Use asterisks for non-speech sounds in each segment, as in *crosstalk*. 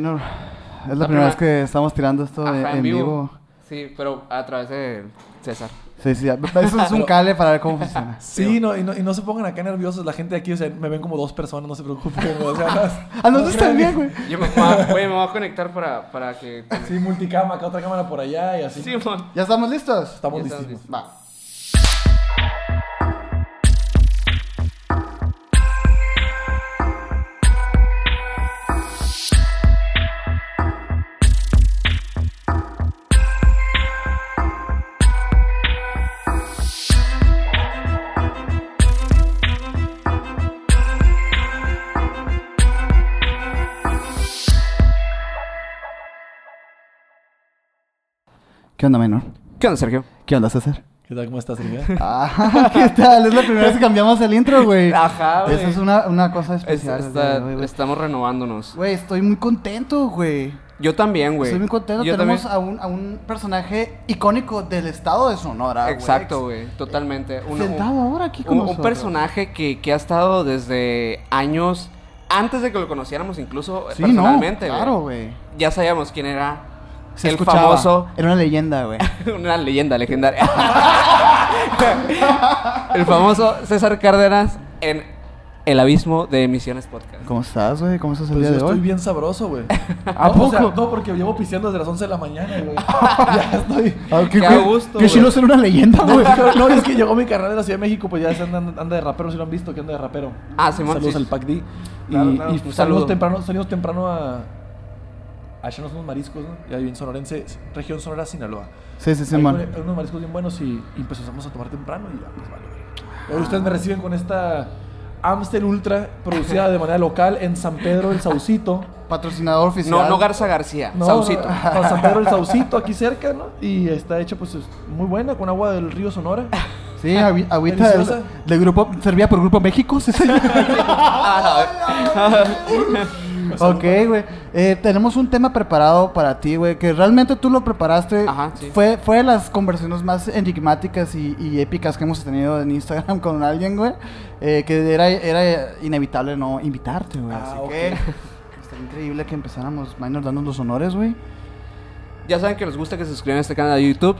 Minor, es la, La primera vez que estamos tirando esto Ajá, en, en vivo. Sí, pero a través de César. Sí, sí, eso es un cale para ver cómo funciona. *laughs* Sí, no, y, no, y no se pongan acá nerviosos. La gente de aquí, o sea, me ven como dos personas, no se preocupen. O sea, no- Ah, *laughs* nosotros también, güey. Yo me, voy a- güey, me voy a conectar para, para que... Sí, multicama, acá otra cámara por allá y así. Sí. ¿Ya estamos listos? Estamos Ya estamos listísimos. Va. ¿Qué onda, Minor? ¿Qué onda, Sergio? ¿Qué onda, César? ¿Qué tal? ¿Cómo estás, Silvia? *laughs* Ah, ¿qué tal? Es la primera vez que cambiamos el intro, güey. Ajá, güey. Esa es una, una cosa Es- especial. está- güey. estamos renovándonos. Güey, estoy muy contento, güey. Yo también, güey. Estoy muy contento. Yo Tenemos a un, a un personaje icónico del estado de Sonora, güey. Exacto, güey. Totalmente. Un- Sentado un- ahora aquí con un, un personaje que, que ha estado desde años antes de que lo conociéramos incluso Sí, personalmente, no, güey. claro, güey. Ya sabíamos quién era. Se el escuchaba. famoso, Era una leyenda, güey. *laughs* una leyenda legendaria. *laughs* el famoso César Cárdenas en El Abismo de Emisiones Podcast. ¿Cómo estás, güey? ¿Cómo estás el Pues día yo de estoy hoy? bien sabroso, güey. *laughs* ¿A no, o sea, poco? no, porque llevo pisteando desde las 11 de la mañana, güey. ya estoy... Ah, Qué a gusto, Qué güey. chilo ser una leyenda, No, güey. es que- no, es que llegó mi carnal de la Ciudad de México, pues ya anda, anda de rapero, si lo han visto, que anda de rapero. Ah, Simón, Saludos sí. al Pac D. Y, Claro, claro, y un salimos, saludo. temprano, salimos temprano a... A echarnos unos mariscos, ¿no? Ya bien sonorense, región Sonora, Sinaloa. Sí, sí, sí, Hay man. unos- unos mariscos bien buenos y, y pues empezamos a tomar temprano y ya, pues vale. Hoy ustedes me reciben con esta Amstel Ultra producida de manera local en San Pedro el Saucito. Patrocinador oficial. No, no Garza García, No, Saucito. no, San Pedro el Saucito, aquí cerca, ¿no? Y está hecha pues es muy buena con agua del río Sonora. Sí, agüita del, del grupo. Servía por Grupo México, sí, *laughs* señor. *laughs* ok, güey. Eh, tenemos un tema preparado para ti, güey. Que realmente tú lo preparaste. Ajá, sí. Fue, fue de las conversaciones más enigmáticas y, y épicas que hemos tenido en Instagram *laughs* con alguien, güey. Eh, que era, era inevitable no invitarte, güey. Ah, Así que *laughs* estaría increíble que empezáramos, Minor, dando los honores, güey. Ya saben que nos gusta que se suscriban a este canal de YouTube.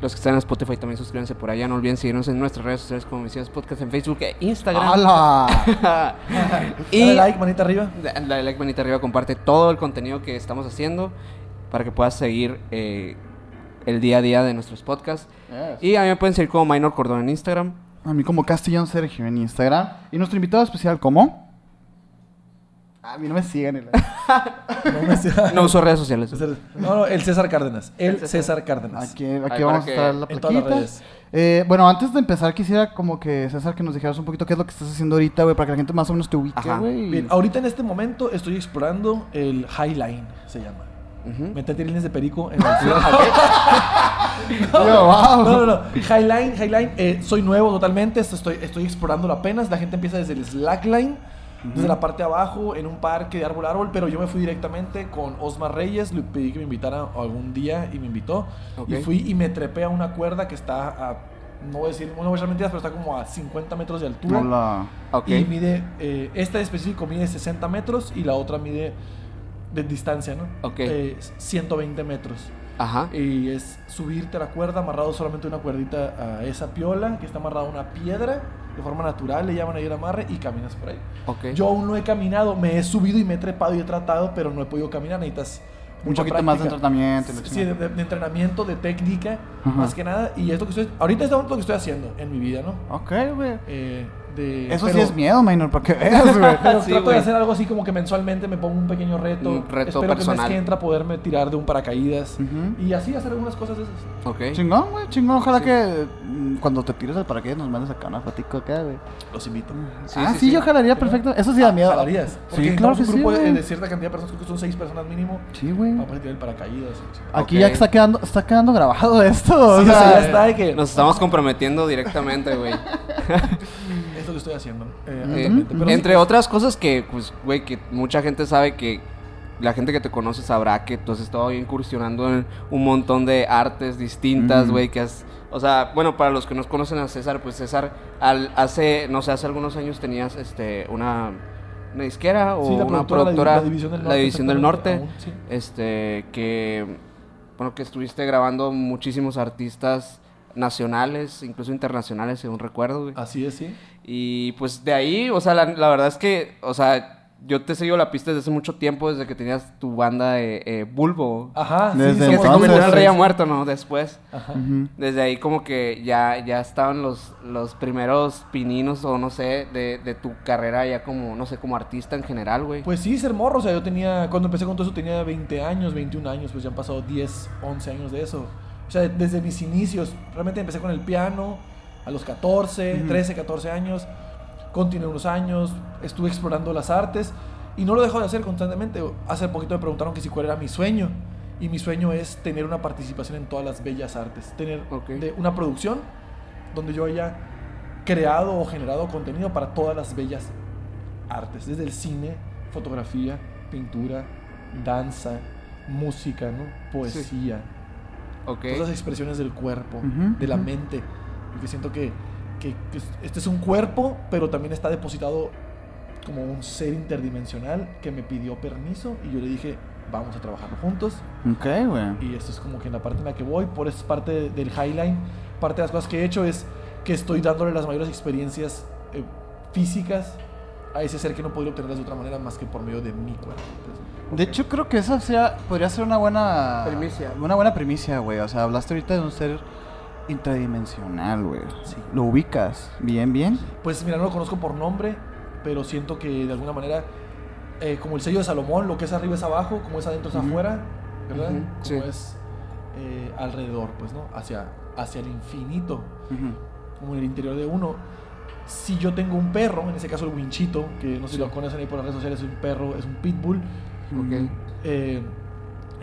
Los que están en Spotify también suscríbanse por allá. No olviden seguirnos en nuestras redes sociales como Misiones Podcast en Facebook e Instagram. ¡Hala! *laughs* y Dale like, manita arriba. dale like, manita arriba, comparte todo el contenido que estamos haciendo para que puedas seguir eh, el día a día de nuestros podcasts. Yes. Y a mí me pueden seguir como Minor Cordón en Instagram. A mí como Castellón Sergio en Instagram. Y nuestro invitado especial, ¿cómo? A mí no me siguen. el- *laughs* No, me No uso redes sociales. no, no, el César Cárdenas. El César. César Cárdenas. Aquí, aquí vamos a estar la en todas las plaquita. redes. Eh, bueno, antes de empezar quisiera como que César que nos dijeras un poquito qué es lo que estás haciendo ahorita, güey, para que la gente más o menos te ubique, Ajá. güey. Bien, ahorita en este momento estoy explorando el Highline, se llama. Ujú. Meter líneas de perico en *laughs* la ciudad. *laughs* Wow. No, no, no. Highline, Highline, eh, soy nuevo totalmente. Estoy, estoy explorándolo apenas. La gente empieza desde el slackline, desde la parte de abajo, en un parque de árbol a árbol. Pero yo me fui directamente con Osmar Reyes. Le pedí que me invitara algún día y me invitó. Ok. Y fui y me trepé a una cuerda que está a. No voy a decir, no voy a echar mentiras, pero está como a 50 metros de altura. Hola. Ok. Y mide, eh, esta en específico mide 60 metros y la otra mide de distancia, ¿no? Ok. Eh, 120 metros. Ajá. Y es subirte a la cuerda, amarrado solamente una cuerdita a esa piola, que está amarrada a una piedra, de forma natural, le llaman ahí el amarre, y caminas por ahí. Ok. Yo aún no he caminado, me he subido y me he trepado y he tratado, pero no he podido caminar, necesitas Un poquito más de entrenamiento. Sí, chingada. de, de entrenamiento, de técnica, Ajá. más que nada, y es lo que estoy, ahorita es lo que estoy haciendo en mi vida, ¿no? Ok, güey. Eh, de, Eso sí es miedo, minor, para que veas, *laughs* güey. Pero Sí, trato de hacer algo así como que mensualmente me pongo un pequeño reto. Un reto Espero que el personal. mes que entra poderme tirar de un paracaídas. Y así hacer algunas cosas de esas. Ok. Chingón, güey, chingón. Ojalá Sí. que mm, cuando te tires al paracaídas nos mandes acá una fotico acá, güey. Los invito. Sí, ah, sí, sí, sí. yo jalaría perfecto. Eso sí da miedo. ¿Jalarías? Porque Sí, claro que un sí, grupo de, cierta cantidad de personas, creo que son seis personas mínimo. Sí, güey. Para tirar el paracaídas. Aquí Ok. ya está quedando, está quedando grabado esto. o Sí, sea, o sea, ya está de que Nos estamos comprometiendo directamente, güey. *laughs* que estoy haciendo. eh, Eh, actualmente. Pero sí, entre pues, otras cosas que, pues, güey, que mucha gente sabe que la gente que te conoce sabrá que tú has estado incursionando en un montón de artes distintas, güey, que has... O sea, bueno, para los que nos conocen a César, pues César, al, hace, no sé, hace algunos años tenías este, una, una disquera o Sí, la una productora, la la División del la Norte, División del Norte, aún, sí. este, que, bueno, que estuviste grabando muchísimos artistas nacionales, incluso internacionales, según recuerdo, güey. Así es, sí. Y pues de ahí, o sea, la, la verdad es que, o sea, yo te he seguido la pista desde hace mucho tiempo, desde que tenías tu banda de eh, Bulbo. Ajá, Desde sí, que se convirtió en rey ya muerto, ¿no? Después. Ajá. Desde ahí como que ya, ya estaban los, los primeros pininos o no sé, de, de tu carrera ya como, no sé, como artista en general, güey. Pues sí, ser morro, o sea, yo tenía, cuando empecé con todo eso tenía 20 años, 21 años, pues ya han pasado 10, 11 años de eso. O sea, desde mis inicios, realmente empecé con el piano a los 14, Ujú. 13, 14 años, continué unos años, estuve explorando las artes y no lo dejo de hacer constantemente. Hace poquito me preguntaron que si cuál era mi sueño y mi sueño es tener una participación en todas las bellas artes, tener Ok. de una producción donde yo haya creado o generado contenido para todas las bellas artes, desde el cine, fotografía, pintura, danza, música, ¿no? poesía, ok. todas las expresiones del cuerpo, Ujú, de la ujú. mente. Porque siento que, que- que este es un cuerpo, pero también está depositado como un ser interdimensional que me pidió permiso y yo le dije, vamos a trabajar juntos. Ok, güey. Y esto es como que en la parte en la que voy, por eso es parte de- del Highline. Parte de las cosas que he hecho es que estoy dándole las mayores experiencias eh, físicas a ese ser que no podría obtenerlas de otra manera más que por medio de mi cuerpo. Entonces, De hecho, creo que esa sea, podría ser una buena... Primicia. Una buena primicia, güey. O sea, hablaste ahorita de un ser intradimensional, güey. ¿Lo ubicas? Bien, bien. Pues mira, no lo conozco por nombre, pero siento que de alguna manera, eh, como el sello de Salomón, lo que es arriba es abajo, como es adentro es afuera, ¿verdad? Ujú, Como sí. es eh, alrededor, pues, ¿no? Hacia, hacia el infinito. Como en el interior de uno. Si yo tengo un perro, en ese caso el winchito, que no sé si lo conocen ahí por las redes sociales, es un perro, es un pitbull. Ok. eh,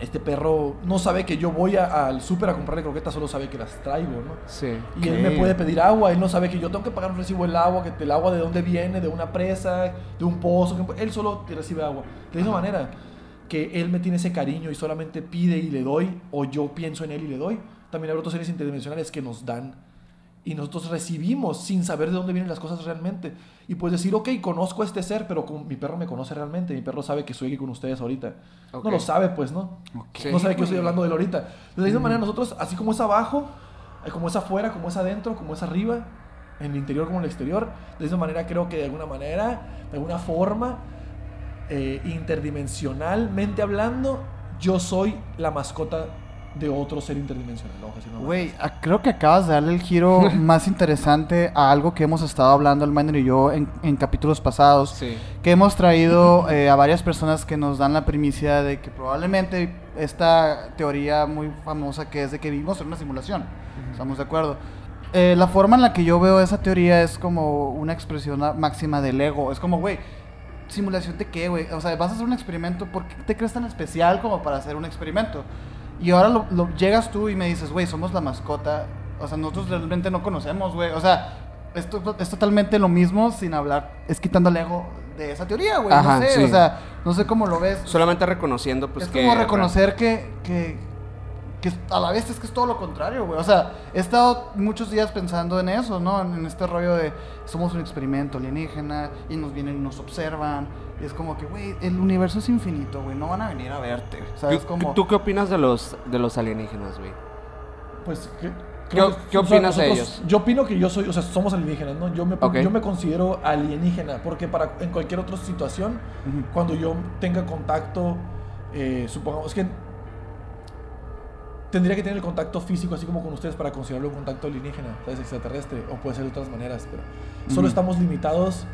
este perro no sabe que yo voy a- al súper a comprarle croquetas, solo sabe que las traigo, ¿no? Sí. Y él me puede pedir agua, él no sabe que yo tengo que pagar un recibo del agua, que el agua de dónde viene, de una presa, de un pozo, que él solo te recibe agua. De esa manera que él me tiene ese cariño y solamente pide y le doy, o yo pienso en él y le doy. También hay otros seres interdimensionales que nos dan y nosotros recibimos sin saber de dónde vienen las cosas realmente. Y puedes decir, ok, conozco a este ser, pero mi perro me conoce realmente, mi perro sabe que estoy aquí con ustedes ahorita. No lo sabe, pues, ¿no? Ok, Sí. no sabe que yo estoy hablando de él ahorita. De la misma manera, nosotros, así como es abajo, eh, como es afuera, como es adentro, como es arriba, en el interior como en el exterior, de esa manera creo que de alguna manera, de alguna forma, eh, interdimensionalmente hablando, yo soy la mascota de otro ser interdimensional. Vamos a decirlo Güey, a- creo que acabas de darle el giro *laughs* más interesante a algo que hemos estado hablando el Miner y yo en, en capítulos pasados. Sí. Que hemos traído eh, a varias personas que nos dan la primicia de que probablemente esta teoría muy famosa que es de que vivimos en una simulación. ¿Estamos de acuerdo? Eh, la forma en la que yo veo esa teoría es como una expresión a- máxima del ego. Es como, güey, ¿simulación de qué, güey? O sea, vas a hacer un experimento, ¿por qué te crees tan especial como para hacer un experimento? Y ahora lo, lo- llegas tú y me dices, güey, somos la mascota. O sea, nosotros realmente no conocemos, güey. O sea, esto es totalmente lo mismo sin hablar, es quitando el ego de esa teoría, güey. Ajá, no sé, sí. o sea, no sé cómo lo ves. Solamente reconociendo, pues es que. como reconocer que, que, que a la vez es que es todo lo contrario, güey. O sea, he estado muchos días pensando en eso, ¿no? En, en este rollo de somos un experimento alienígena y nos vienen y nos observan. Y es como que, güey, el universo es infinito, güey. No van a venir a verte. ¿Sabes? ¿Tú, Como... ¿Tú qué opinas de los, de los alienígenas, güey? Pues, ¿qué, ¿Qué opinas de ellos? Yo opino que yo soy, o sea, somos alienígenas, ¿no? Yo me, yo me considero alienígena, porque para, en cualquier otra situación, cuando yo tenga contacto, eh, supongamos que tendría que tener el contacto físico, así como con ustedes, para considerarlo un contacto alienígena, ¿sabes? Extraterrestre, o puede ser de otras maneras, pero solo estamos limitados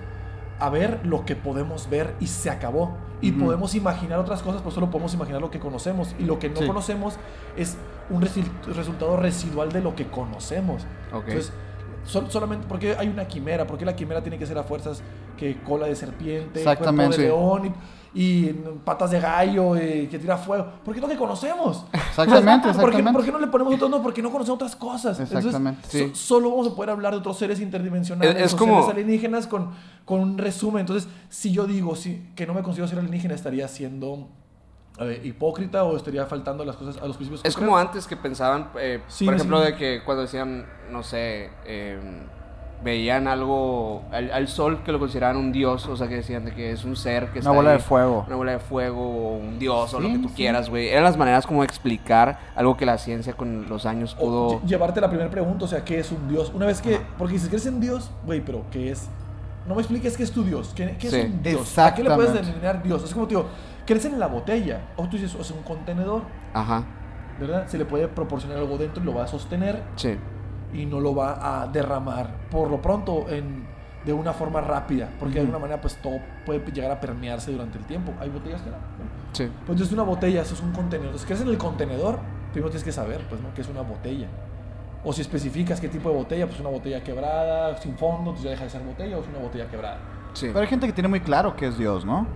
a ver lo que podemos ver y se acabó. Y podemos imaginar otras cosas, pues solo podemos imaginar lo que conocemos. Y lo que no Sí. conocemos es un resultado residual de lo que conocemos. Entonces, sol- solamente porque hay una quimera, porque la quimera tiene que ser a fuerzas que cola de serpiente, cuerpo de león y, y patas de gallo eh, que tira fuego. Porque es lo que conocemos. Exactamente, *laughs* ¿Por qué, exactamente. por qué no le ponemos otros? No, porque no conocemos otras cosas. Entonces, Exactamente. Sí. so- solo vamos a poder hablar de otros seres interdimensionales, Es- es o como- seres alienígenas con, con un resumen. Entonces, si yo digo si, que no me considero ser alienígena, estaría siendo eh, hipócrita o estaría faltando a las cosas, a los principios. que Es creo. como antes que pensaban, eh, Sí, por ejemplo, sí. de que cuando decían, no sé, eh, veían algo, al, al sol que lo consideraban un dios, o sea, que decían de que es un ser que Una está bola ahí, de fuego. Una bola de fuego, o un dios, o lo Sí, que tú sí. quieras, güey. Eran las maneras como de explicar algo que la ciencia con los años pudo... lle- llevarte la primera pregunta, o sea, ¿qué es un dios? Una vez que, Ajá. porque dices, ¿crees en Dios? Güey, pero ¿qué es? No me expliques qué es tu Dios, ¿qué, qué Sí. es un Dios? ¿A qué le puedes denominar Dios? Es como, tío, ¿crees en la botella? O tú dices, o sea, un contenedor, Ajá, ¿verdad? Se le puede proporcionar algo dentro y lo va a sostener sí. Y no lo va a derramar por lo pronto en, de una forma rápida, porque de Ujú. alguna manera pues todo puede llegar a permearse durante el tiempo. Hay botellas que no. Sí. Pues entonces una botella, eso es un contenedor. Entonces, ¿crees en el contenedor? Primero tienes que saber, pues, ¿no? ¿Qué es una botella? O si especificas qué tipo de botella, pues una botella quebrada, sin fondo, entonces ya deja de ser botella o es una botella quebrada. Sí. Pero hay gente que tiene muy claro que es Dios, ¿no?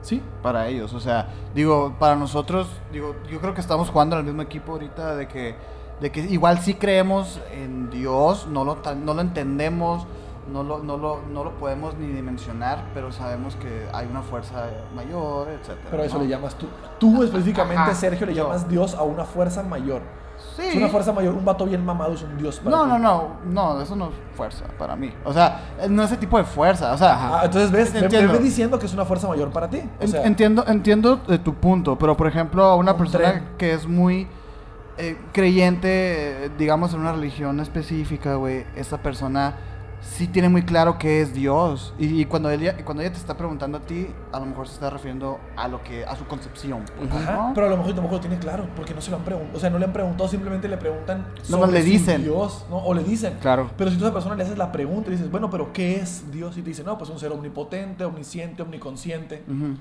¿Sí? Para ellos, o sea, digo, para nosotros, digo, yo creo que estamos jugando en el mismo equipo ahorita de que, de que igual sí creemos en Dios, no lo, no lo entendemos, no lo, no, lo, no lo podemos ni dimensionar, pero sabemos que hay una fuerza mayor, etcétera. Pero a eso ¿no? le llamas tú. Tú específicamente, Ajá, Sergio, le yo. llamas Dios a una fuerza mayor. Sí. Es una fuerza mayor. Un vato bien mamado es un Dios para No, ti. no, no, no, eso no es fuerza para mí. O sea, eh, no ese tipo de fuerza, o sea, Ajá. Ah, entonces ves, me, me ves diciendo que es una fuerza mayor para ti. O En- sea, entiendo, entiendo de tu punto, pero por ejemplo, a una Un persona tren. que es muy eh, creyente, digamos, en una religión específica, güey, esa persona sí tiene muy claro que es Dios. Y, y cuando, ella, cuando ella te está preguntando a ti, a lo mejor se está refiriendo a lo que a su concepción. pues, Ujú. Ajá, ¿no? pero a lo mejor a lo mejor lo tiene claro, porque no se lo han preguntado, o sea, no le han preguntado, simplemente le preguntan No, no, le dicen. Dios, ¿no? O le dicen. Claro. Pero si tú a esa persona le haces la pregunta y dices, bueno, pero ¿qué es Dios? Y te dice, no, pues un ser omnipotente, omnisciente, omniconsciente, Ujú.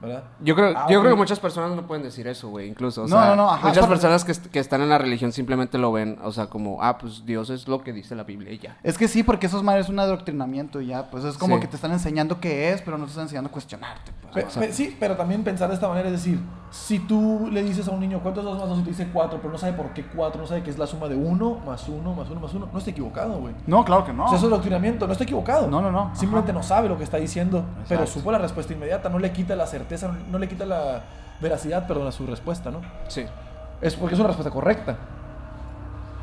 ¿Verdad? Yo creo, Ah, yo creo que muchas personas no pueden decir eso, güey, incluso. O No, sea, no, no, ajá, muchas aparte- personas que, est- que están en la religión simplemente lo ven, o sea, como, ah, pues Dios es lo que dice la Biblia y ya. Es que sí, porque esos madres es un adoctrinamiento ya, pues es como Sí. que te están enseñando qué es, pero no te están enseñando a cuestionarte. pues. Pe- O sea, pe- sí, pero también pensar de esta manera es decir, si tú le dices a un niño cuánto es 2 más 2 y te dice 4, pero no sabe por qué 4, no sabe que es la suma de 1 más 1 más 1 más 1, no está equivocado, güey. no, claro que no. O sea, eso es doctrinamiento, no está equivocado. No, no, no. Simplemente Ajá. no sabe lo que está diciendo, pero supo la respuesta inmediata, no le quita la certeza, no, no le quita la veracidad, perdón, a su respuesta, ¿no? Sí. Es porque es una respuesta correcta.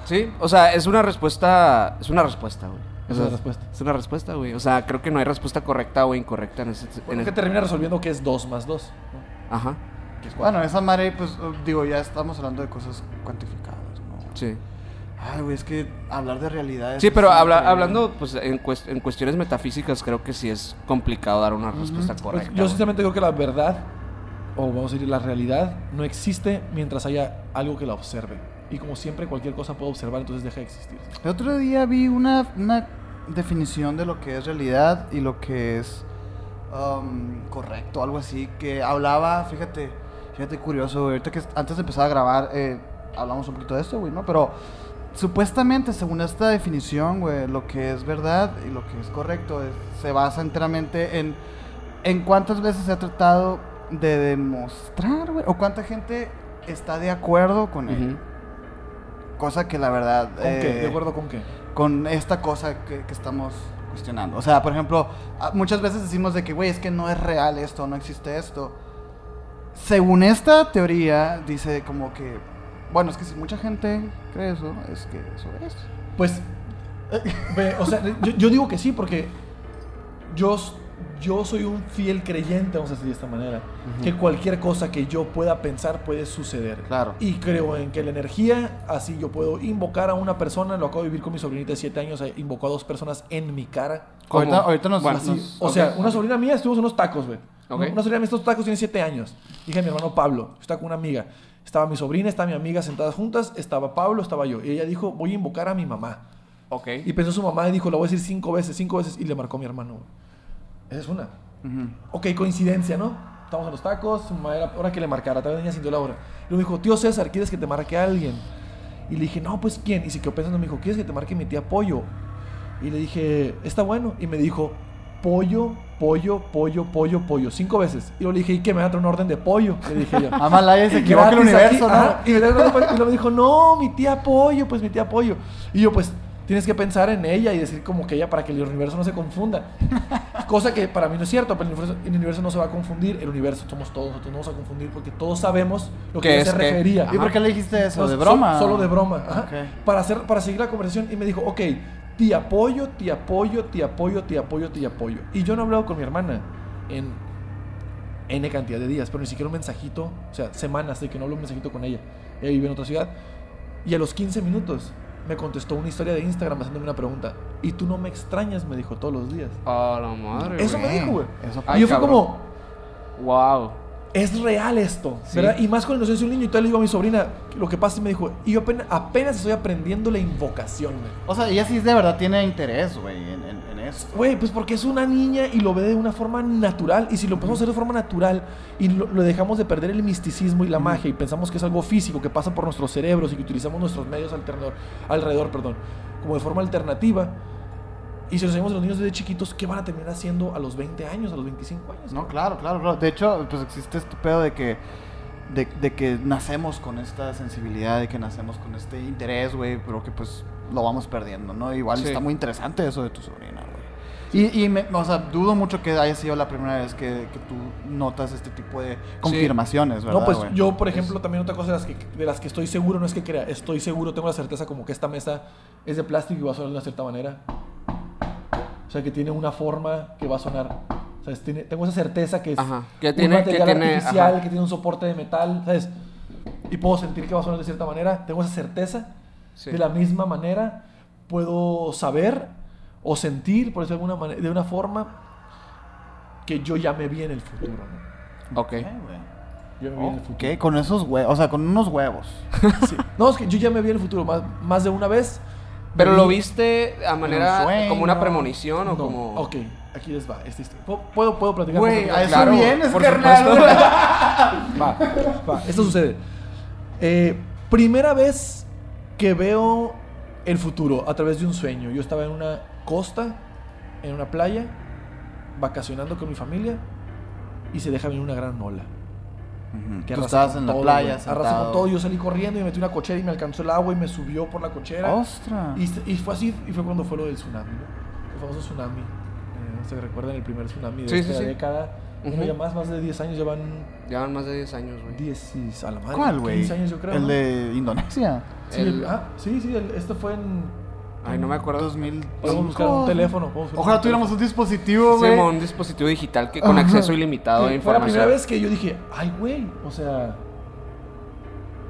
Sí, o sea, es una respuesta, es una respuesta, güey. Es una respuesta. Es una respuesta, güey. O sea, creo que no hay respuesta correcta o incorrecta en ese... en Bueno, ese- que termina resolviendo que es 2 más 2. Ajá, Bueno, esa madre, pues, uh, digo, ya estamos hablando de cosas cuantificadas, ¿no? sí. Ay, güey, es que hablar de realidades. Sí, pero habla- hablando pues, en, cues- en cuestiones metafísicas, creo que sí es complicado dar una respuesta Pues, correcta. yo sinceramente creo que la verdad, o vamos a decir la realidad, no existe mientras haya algo que la observe. Y como siempre, cualquier cosa puede observar, entonces deja de existir. El otro día vi una, una definición de lo que es realidad y lo que es um, correcto, algo así, que hablaba, fíjate, fíjate curioso, güey, ahorita que antes de empezar a grabar, eh, hablamos un poquito de esto, güey, ¿no? Pero supuestamente, según esta definición, güey, lo que es verdad y lo que es correcto es- se basa enteramente en, en cuántas veces se ha tratado de demostrar, güey, o cuánta gente está de acuerdo con él. Cosa que la verdad... ¿Con qué? eh, ¿De acuerdo con qué? con esta cosa que, que estamos cuestionando. O sea, por ejemplo, a- muchas veces decimos de que, güey, es que no es real esto, no existe esto. Según esta teoría, dice como que, bueno, es que si mucha gente cree eso, es que eso es. Pues, ve, o sea, yo, yo digo que sí, porque yo, yo soy un fiel creyente, vamos a decir de esta manera, que cualquier cosa que yo pueda pensar puede suceder. Claro. Y creo en que la energía, así yo puedo invocar a una persona, lo acabo de vivir con mi sobrinita de 7 años, eh, invocó a dos personas en mi cara. Ahorita, ahorita nos... Bueno, Así, nos- o ok. sea, una sobrina mía estuvimos en unos tacos, güey. Ok. Una sobrina mía, estos tacos tiene 7 años. Dije a mi hermano Pablo, está con una amiga. Estaba mi sobrina, estaba mi amiga sentadas juntas, estaba Pablo, estaba yo. Y ella dijo, voy a invocar a mi mamá. Ok. Y pensó su mamá y dijo, la voy a decir cinco veces, cinco veces. Y le marcó a mi hermano. güey. Esa es una. Ok, coincidencia, ¿no? Estamos en los tacos, su mamá era hora que le marcara, tal vez venía haciendo la hora. Luego me dijo, tío César, ¿quieres que te marque a alguien? Y le dije, no, pues ¿quién? Y se quedó pensando, me dijo, ¿quieres que te marque mi tía Pollo? Y le dije, está bueno. Y me dijo, pollo, pollo, pollo, pollo, pollo, cinco veces. Y le dije, ¿y qué? ¿Me va a traer un orden de pollo? Le dije yo. *laughs* Amalaya se equivoca el universo, aquí, ¿no? ajá. Y, me. Y luego me dijo, no, mi tía Pollo, pues mi tía Pollo. Y yo, pues, tienes que pensar en ella y decir como que ella para que el universo no se confunda. *laughs* Cosa que para mí no es cierto, pero el universo, el universo no se va a confundir. El universo somos todos, nosotros no vamos a confundir porque todos sabemos lo que ¿Qué ella es se qué? refería. ¿Y por qué le dijiste eso? No, ¿De so- broma? Solo de broma. ajá. Ok. Para, hacer, para seguir la conversación. Y me dijo, ok, te apoyo, te apoyo, te apoyo, te apoyo, te apoyo. Y yo no he hablado con mi hermana en N cantidad de días, pero ni siquiera un mensajito, o sea, semanas de que no hablo un mensajito con ella. Ella vive en otra ciudad. Y a los 15 minutos me contestó una historia de Instagram haciéndome una pregunta. Y tú no me extrañas, me dijo todos los días. A la madre, Eso me dijo, güey. Eso Y yo fui como, Wow. es real esto, Sí. ¿verdad? Y más con la inocencia de un niño. Y tal le digo a mi sobrina, lo que pasa y me dijo, y yo apenas, apenas estoy aprendiendo la invocación, güey. O sea, ella sí de verdad tiene interés, güey, en. Güey, pues porque es una niña y lo ve de una forma natural. Y si lo empezamos a hacer de forma natural y lo, lo dejamos de perder el misticismo y la magia y pensamos que es algo físico que pasa por nuestros cerebros y que utilizamos nuestros medios alternador, alrededor, perdón, como de forma alternativa. Y si lo enseñamos a los niños desde chiquitos, ¿qué van a terminar haciendo a los 20 años, a los 25 años? No, claro, claro, claro. De hecho, pues existe este pedo de que, de, de que nacemos con esta sensibilidad, de que nacemos con este interés, güey, pero que pues lo vamos perdiendo, ¿no? Igual Sí. está muy interesante eso de tu sobrina. Y, y me, o sea, dudo mucho que haya sido la primera vez que, que tú notas este tipo de confirmaciones, ¿verdad? No, pues güey? yo, por ejemplo, también otra cosa de las, que, de las que estoy seguro, no es que crea, estoy seguro, tengo la certeza como que esta mesa es de plástico y va a sonar de una cierta manera. O sea, que tiene una forma que va a sonar. ¿Sabes? Tiene, tengo esa certeza que es Ajá, que un tiene- que material tiene- artificial, ajá. que tiene un soporte de metal, ¿sabes? Y puedo sentir que va a sonar de cierta manera. Tengo esa certeza. Sí. De la misma manera, puedo saber o sentir, por decirlo de alguna manera, de una forma que yo ya me vi en el futuro. ¿no? Ok. Ok, güey. Yo me vi en el futuro. Ok, con esos huevos, o sea, con unos huevos. *laughs* Sí. No, es que yo ya me vi en el futuro más, más de una vez. Pero lo vi- viste a manera sueño. como una premonición o No, como. Ok, aquí les va. Esta historia. ¿Puedo- ¿Puedo, platicar? Güey, ¿Puedo a platicar? eso Claro, vienes, carnal. *laughs* Va, va. Esto sucede. Eh, primera vez que veo el futuro a través de un sueño. Yo estaba en una costa, en una playa, vacacionando con mi familia y se deja venir una gran ola. Que Tú estabas en la todo, playa, güey. Arrasa sentado. con todo. Yo salí corriendo y me metí una cochera y me alcanzó el agua y me subió por la cochera. ¡Ostras! Y, y fue así, y fue cuando fue lo del tsunami, ¿no? El famoso tsunami. Eh, ¿Se recuerdan el primer tsunami de Sí, esta sí, sí. década? Ujú. Bueno, ya más, más de 10 años, llevan Llevan más de 10 años, güey. 10 y- a la madre. ¿Cuál, güey? 15 años yo creo, El ¿no? de Indonesia. Sí, el- el- ah, sí, sí, el- este fue en... Ay, no me acuerdo. 2000. Podemos buscar un teléfono. Ojalá un tuviéramos un dispositivo, güey. Simón, un dispositivo digital que con Ajá. acceso ilimitado a Sí, Fue la primera información. vez que yo dije, ay, güey, o sea,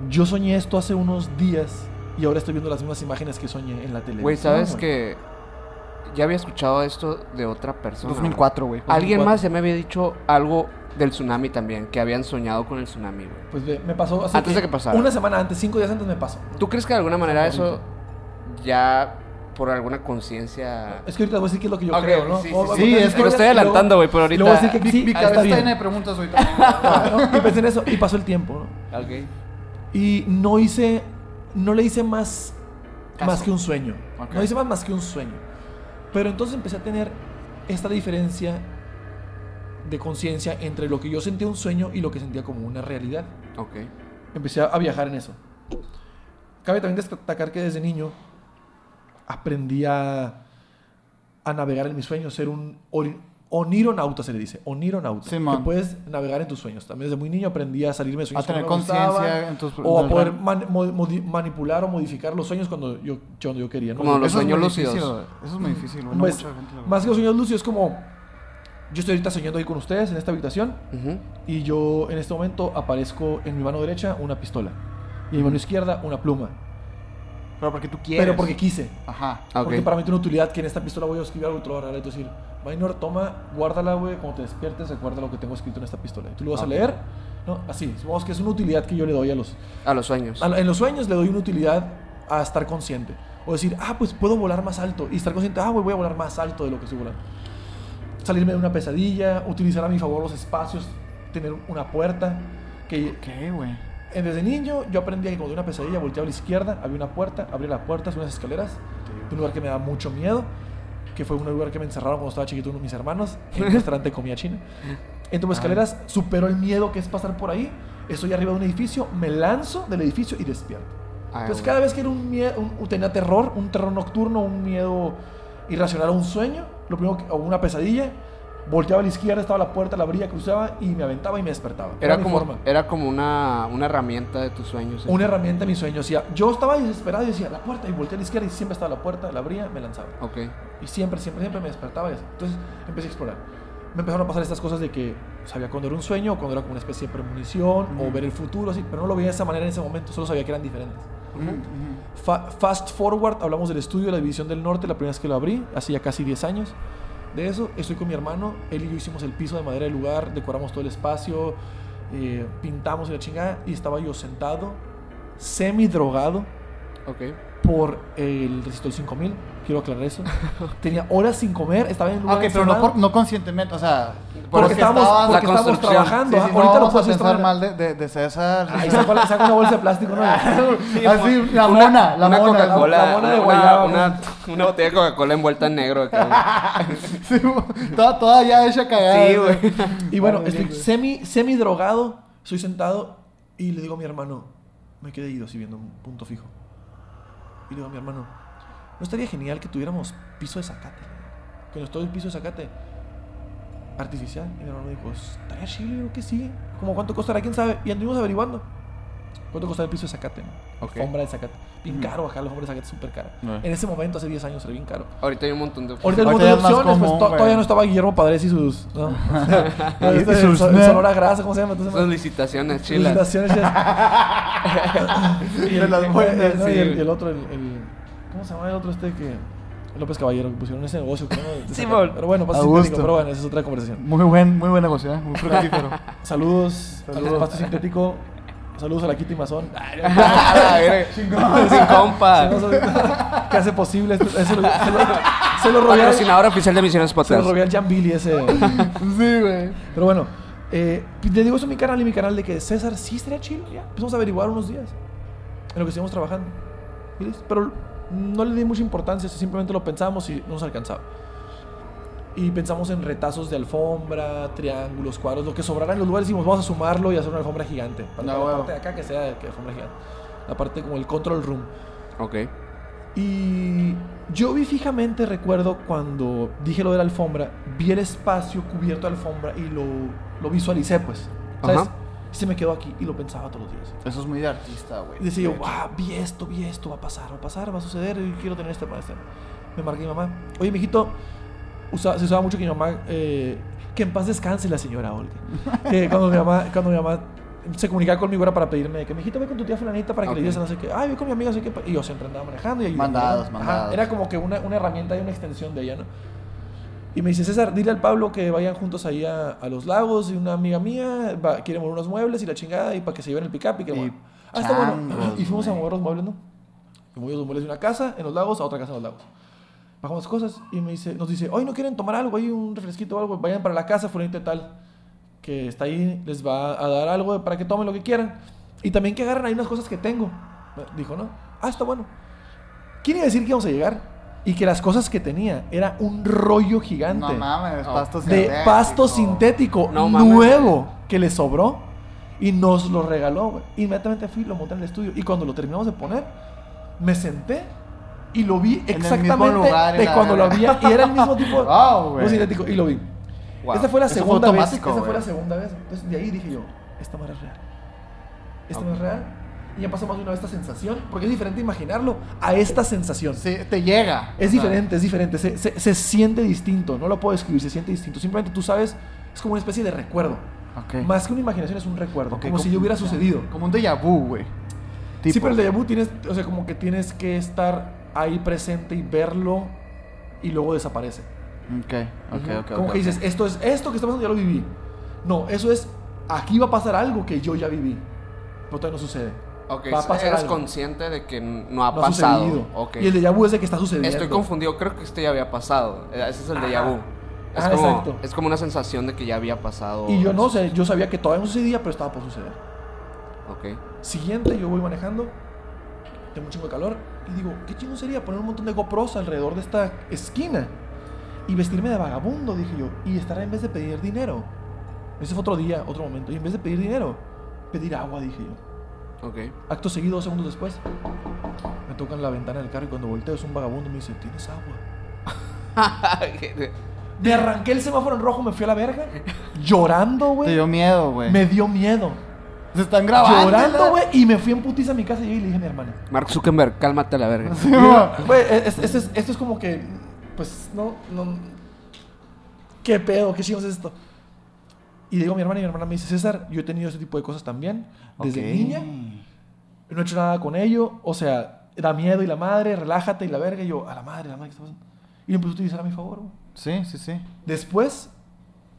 yo soñé esto hace unos días y ahora estoy viendo las mismas imágenes que soñé en la televisión. Güey, ¿sabes güey. que ya había escuchado esto de otra persona? 2004, güey. güey. Alguien 2004. más ya me había dicho algo del tsunami también, que habían soñado con el tsunami, güey. Pues ve, me pasó hace Antes de que pasara. Una semana antes, cinco días antes me pasó. ¿Tú crees que de alguna manera eso ya por alguna conciencia... Es que ahorita voy a decir qué es lo que yo Ok, creo, ¿no? sí, sí, o- sí. Sí, es que Lo estoy adelantando, güey, pero ahorita... voy a decir que Mi, sí, mi cabeza está bien. llena de preguntas ahorita. *laughs* Ah, ¿no? Y pensé en eso y pasó el tiempo, ¿no? Ok. Y no hice, no le hice más, Caso. más que un sueño. Ok. No hice más, más que un sueño. Pero entonces empecé a tener esta diferencia de conciencia entre lo que yo sentía un sueño y lo que sentía como una realidad. Ok. Empecé a viajar en eso. Cabe también destacar que desde niño aprendí a, a navegar en mis sueños, ser un onironauta se le dice, onironauta, Sí, que puedes navegar en tus sueños. También desde muy niño aprendí a salirme de sueños A tener conciencia en tus- o a poder man- manipular o modificar los sueños cuando yo, cuando yo quería. ¿no? Como los es sueños muy lúcidos. difícil. Eso es muy difícil, güey. No Pues, mucha gente más que los sueños lúcidos es como yo estoy ahorita soñando ahí con ustedes en esta habitación y yo en este momento aparezco en mi mano derecha una pistola y en mi mano izquierda una pluma. Pero porque tú quieres. Pero porque quise. Ajá. Ah, ok. Porque para mí tiene una utilidad que en esta pistola voy a escribir algo y te lo voy a regalar y a decir, Minor, toma, guárdala, güey, cuando te despiertes, recuerda lo que tengo escrito en esta pistola. Y tú lo vas Ah, a ok. leer, ¿no? Así, supongamos que es una utilidad que yo le doy a los... A los sueños. a- en los sueños le doy una utilidad a estar consciente. O decir, ah, pues puedo volar más alto. Y estar consciente, ah, güey, voy a volar más alto de lo que estoy volando. Salirme de una pesadilla, utilizar a mi favor los espacios, tener una puerta. Que ¿Qué, güey? Desde niño yo aprendí que cuando una pesadilla volteaba a la izquierda, había una puerta, abría la puerta, subía unas escaleras, de un lugar que me da mucho miedo, que fue un lugar que me encerraron cuando estaba chiquito uno de mis hermanos, en un *laughs* restaurante de comida china. Entro por escaleras, supero el miedo que es pasar por ahí, estoy arriba de un edificio, me lanzo del edificio y despierto. Ah, Entonces cada vez que era un miedo, un- tenía terror, un terror nocturno, un miedo irracional o un sueño, lo primero que- o una pesadilla, volteaba a la izquierda, estaba la puerta, la abría, cruzaba y me aventaba y me despertaba. Era mi como, forma. era como una, una herramienta de tus sueños. ¿eh? Una herramienta de mis sueños. Yo estaba desesperado y decía, la puerta, y volteé a la izquierda y siempre estaba la puerta, la abría, me lanzaba. Ok. Y siempre, siempre, siempre me despertaba. y así. Entonces empecé a explorar. Me empezaron a pasar estas cosas de que sabía cuando era un sueño, o cuando era como una especie de premonición, o ver el futuro, así, pero no lo veía de esa manera en ese momento, solo sabía que eran diferentes. Fa- fast forward, hablamos del estudio de la División del Norte, la primera vez que lo abrí, hace ya casi 10 años. De eso, estoy con mi hermano, él y yo hicimos el piso de madera del lugar, decoramos todo el espacio, eh, pintamos y la chingada, y estaba yo sentado, semi drogado, Ok. por el resistor 5000, quiero aclarar eso. *laughs* Tenía horas sin comer, estaba en un lugar Ok, pero no, encerrado. por- no conscientemente, o sea... porque, estabas- porque construcción. trabajando. Sí, ah, sí, no Ahorita lo vamos a pensar mal de, de, de César. Ahí saca, saca una bolsa de plástico, ¿no? *laughs* Así, la mona, la una mona. Coca-Cola, la mona de una- guayaba, una, una botella de Coca-Cola envuelta en negro. *laughs* Sí, toda, toda ya hecha cagada. Sí, güey. Y bueno, Vale, estoy semi, semi drogado, estoy sentado y le digo a mi hermano, me quedé ido así viendo un punto fijo. Y le digo a mi hermano, ¿no estaría genial que tuviéramos piso de zacate? Que nos todo el piso de zacate artificial. Y mi hermano me dijo, estaría chido, yo creo que sí. ¿Cómo cuánto costará? ¿Quién sabe? Y anduvimos averiguando. ¿Cuánto costará el piso de zacate? no? Ok. Alfombra de zacate. Bien caro, acá la alfombra de zacate es súper cara. Eh. En ese momento, hace 10 años, era bien caro. Ahorita hay un montón de Ahorita hay un montón de opciones, pues to- todavía no estaba Guillermo Padres y sus. ¿no? *laughs* Y- y Este, sus- ¿no? Sonora Grasa, ¿cómo se llama? Entonces, Son licitaciones chilas. felicitaciones, Jess. *laughs* y, De el, las buenas, ¿no? y sí. el- y el otro, el, el- ¿Cómo se llama el otro este que. López Caballero, que pusieron ese negocio. no- Sí, pero bueno, pasto sintético, pero bueno, esa es otra conversación. Muy buen, muy buen negocio, ¿eh? muy fructífero. *laughs* Saludos, al Saludos. pasto sintético. Saludos a la Kitty Mazón. *laughs* Sin compa. que hace posible esto. Se lo, se lo, se lo robé al- Patrocinador oficial de Misiones se lo robé al Jan Billy ese. sí, güey. Pero bueno, eh, le digo eso a mi canal y mi canal de que César sí estaría chido. Ya empezamos a averiguar unos días en lo que estuvimos trabajando. Pero no le di mucha importancia, simplemente lo pensamos y no nos alcanzaba. Y pensamos en retazos de alfombra, triángulos, cuadros, lo que sobrara en los lugares. Dijimos, vamos a sumarlo y hacer una alfombra gigante. Para No, la parte de acá que sea de que alfombra gigante. La parte como el control room. Ok. Y yo vi fijamente, recuerdo, cuando dije lo de la alfombra, vi el espacio cubierto de alfombra y lo, lo visualicé, pues. ¿Sabes? Ajá. Se me quedó aquí y lo pensaba todos los días. Eso es muy de artista, güey. Y decía yo, De wow, vi esto, vi esto, va a pasar, va a pasar, va a suceder y quiero tener este para este. Me marqué mi mamá. Oye, mijito, se usaba mucho que mi mamá, eh, que en paz descanse la señora Olga. *laughs* que cuando mi mamá, cuando mi mamá se comunicaba conmigo era para pedirme que, mijito, ve con tu tía fulanita para que Ok. le digas no sé qué. Ay, ve con mi amiga, no sé qué. Y yo siempre andaba manejando y Mandados, mandados. Era como que una, una herramienta y una extensión de ella, ¿no? Y me dice, César, dile al Pablo que vayan juntos ahí a, a los lagos y una amiga mía va, quiere mover unos muebles y la chingada y para que se lleven el pick-up y que Y. Ah, está bueno. Y fuimos a mover los muebles, ¿no? Y movimos los muebles de una casa en los lagos a otra casa en los lagos. Bajamos cosas y me dice, nos dice, hoy no quieren tomar algo, hay un refresquito o algo, vayan para la casa, fulanito y tal, que está ahí, les va a dar algo para que tomen lo que quieran. Y también que agarren ahí unas cosas que tengo. Dijo, ¿no? Ah, está bueno. ¿Quién iba a decir que íbamos a llegar? Y que las cosas que tenía era un rollo gigante No mames, pasto de sintético. pasto sintético No mames. nuevo que le sobró y nos lo regaló. güey. Inmediatamente fui, lo monté en el estudio y cuando lo terminamos de poner, me senté y lo vi exactamente lugar, de cuando lo había y era el mismo *laughs* tipo Wow, no sintético y lo vi. Wow. Esta fue la Eso fue segunda vez. Esta fue la segunda vez. Entonces de ahí dije yo, esta madre es real. Esta Ok. no es real. Y ya pasó más de una vez esta sensación, porque es diferente imaginarlo a esta sensación. Sí, te llega. Es diferente, es diferente. Se, se- se siente distinto. No lo puedo describir, se siente distinto. Simplemente tú sabes, es como una especie de recuerdo. ok. Más que una imaginación, es un recuerdo. Ok, como si ya hubiera sucedido. Como un déjà vu, güey. Sí, pero el déjà vu tienes, o sea, como que tienes que estar ahí presente y verlo y luego desaparece. Ok, ok, ok. como ok, que dices, esto es esto que está pasando, ya lo viví. No, eso es, aquí va a pasar algo que yo ya viví. Pero todavía no sucede. Ok, va a pasar eres algo. consciente de que no ha No ha pasado. sucedido. Ok. Y el déjà vu es de que está sucediendo. Estoy confundido, creo que esto ya había pasado. Eh, Ese es el déjà vu. Es, como, exacto. es como una sensación de que ya había pasado. Y yo no sé, yo sabía que todavía no sucedía, pero estaba por suceder. Ok. Siguiente, yo voy manejando, tengo un chingo de calor y digo, ¿qué chingo sería poner un montón de GoPros alrededor de esta esquina? Y vestirme de vagabundo, dije yo, y estar en vez de pedir dinero. Ese fue otro día, otro momento. Y en vez de pedir dinero, pedir agua, dije yo. Ok. Acto seguido, dos segundos después, me tocan la ventana del carro y cuando volteo es un vagabundo y me dice, ¿tienes agua? *laughs* Me arranqué el semáforo en rojo, me fui a la verga. Llorando, Te güey. dio miedo, güey. Me dio miedo. Se están grabando. Llorando, güey. Y me fui en putiza a mi casa y le dije a mi hermana. Mark Zuckerberg, cálmate a la verga. Sí, güey. Es, esto es como que. Pues no, no. ¿Qué pedo? ¿Qué chingos es esto? Y digo a mi hermana y mi hermana me dice: César, yo he tenido ese tipo de cosas también. Desde niña. No he hecho nada con ello. O sea, da miedo y la madre, relájate y la verga. Y yo, a la madre, la madre, ¿qué está pasando? Y lo empecé a utilizar a mi favor. Sí, sí, sí. Después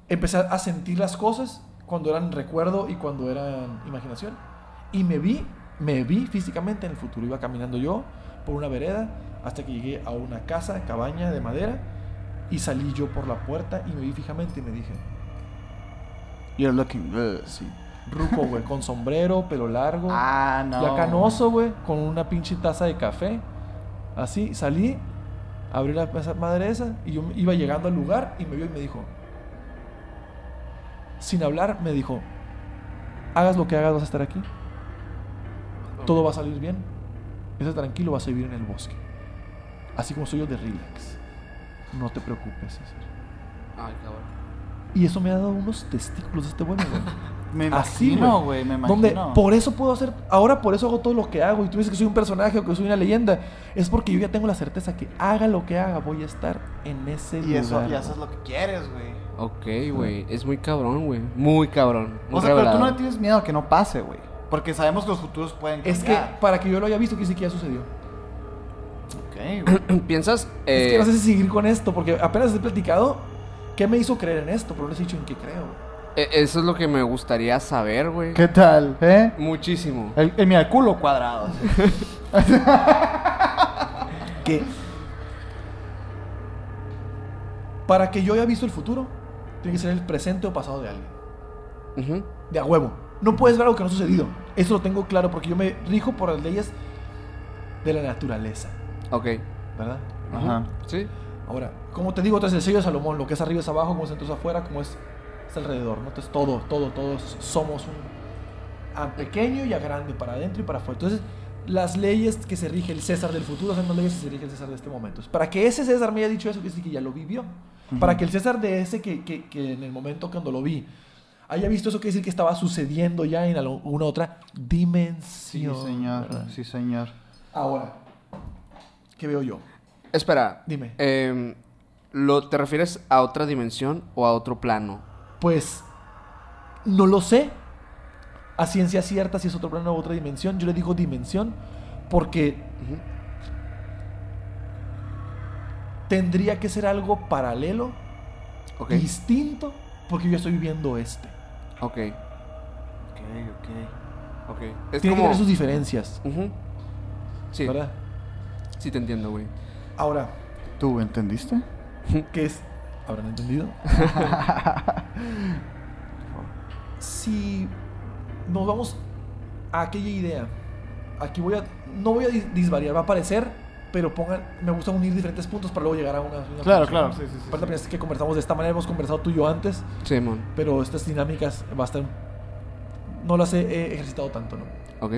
empecé a sentir las cosas cuando eran recuerdo y cuando eran imaginación. Y me vi, me vi físicamente en el futuro. Iba caminando yo por una vereda hasta que llegué a una casa, cabaña de madera. Y salí yo por la puerta y me vi fijamente y me dije, You're looking good. sí, ruco, güey, *laughs* con sombrero, pelo largo. Ah, no. Ya canoso, güey, con una pinche taza de café. Así, salí, abrí la madre esa y yo iba llegando al lugar y me vio y me dijo, sin hablar, me dijo, hagas lo que hagas, vas a estar aquí. Todo va a salir bien. Estás tranquilo, vas a vivir en el bosque. Así como soy yo de relax. No te preocupes, César. Ay, cabrón. Y eso me ha dado unos testículos de este bueno, *laughs* güey. Me imagino, güey, me imagino. Donde por eso puedo hacer, ahora por eso hago todo lo que hago. Y tú dices que soy un personaje o que soy una leyenda. Es porque yo ya tengo la certeza que haga lo que haga, voy a estar en ese Y lugar. eso, y eso es lo que quieres, güey. Ok, güey. Es muy cabrón, güey. Muy cabrón. Muy O sea, pero tú no le tienes miedo a que no pase, güey. Porque sabemos que los futuros pueden Es que cambiar. para que yo lo haya visto, quiere decir que ya sucedió. Ok, güey. *clears throat* ¿Piensas? es eh, que no sé si seguir con esto, porque apenas he platicado qué me hizo creer en esto, pero no les he dicho en qué creo. eh, eso es lo que me gustaría saber, güey. ¿Qué tal, eh? Muchísimo. El, el, mira, el culo cuadrado. *laughs* Que para que yo haya visto el futuro, tiene que ser el presente o pasado de alguien. Ujú. De a huevo. No puedes ver algo que no ha sucedido. Eso lo tengo claro porque yo me rijo por las leyes de la naturaleza. Ok. ¿Verdad? Ajá. Sí. Ahora, como te digo, tras el sello de Salomón, lo que es arriba es abajo, como es entonces afuera, como es, es alrededor. ¿no? Entonces todo, todo, todos somos un a pequeño y a grande, para adentro y para afuera. Entonces, las leyes que se rige el César del futuro son las leyes que se rige el César de este momento. Para que ese César me haya dicho eso, quiere decir que ya lo vivió. Para que el César de ese que, que, que en el momento cuando lo vi haya visto eso, quiere decir que estaba sucediendo ya en alguna otra Sí, dimensión. señor. ¿verdad? Sí, señor. Ahora, ¿qué veo yo? Espera. Dime. Em, ¿lo, ¿Te refieres a otra dimensión o a otro plano? Pues no lo sé a ciencia cierta si es otro plano u otra dimensión. Yo le digo dimensión porque tendría que ser algo paralelo, distinto, porque yo estoy viviendo este. Ok. Ok, ok. Ok. Es Tiene que tener sus diferencias. Sí. ¿verdad? Sí te entiendo, güey. Ahora, ¿Tú entendiste? *laughs* ¿qué es? ¿Habrán entendido? *laughs* si nos vamos a aquella idea, aquí voy a, no voy a dis- disvariar, va a aparecer, pero pongan, me gusta unir diferentes puntos para luego llegar a una. una Claro, claro, sí, sí, sí, Aparte, sí. vez que conversamos de esta manera, hemos conversado tú y yo antes, Simón. pero estas dinámicas va a estar. No las he, he ejercitado tanto, ¿no? Ok.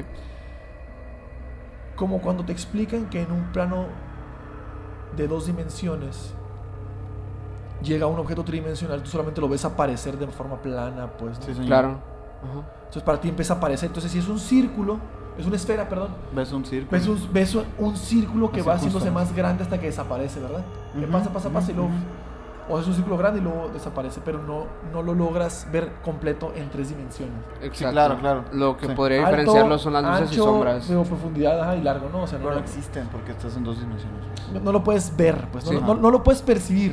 Como cuando te explican que en un plano de dos dimensiones llega un objeto tridimensional, tú solamente lo ves aparecer de forma plana, pues. ¿no? Sí. Claro. Ajá. Entonces para ti empieza a aparecer. Entonces, si es un círculo, es una esfera, perdón, ¿Ves un círculo? ves un, ves un- círculo que va haciéndose más grande hasta que desaparece, ¿verdad? Que pasa, pasa, pasa y luego. O es un círculo grande y luego desaparece, pero no, no lo logras ver completo en tres dimensiones. Exacto. claro, claro. Lo que Sí. podría Alto, diferenciarlo son las luces ancho, y sombras. digo, profundidad ajá, y largo, ¿no? O sea, no, Pero no lo- existen porque estás en dos dimensiones. no, no lo puedes ver, pues, no, Sí. no- no lo puedes percibir.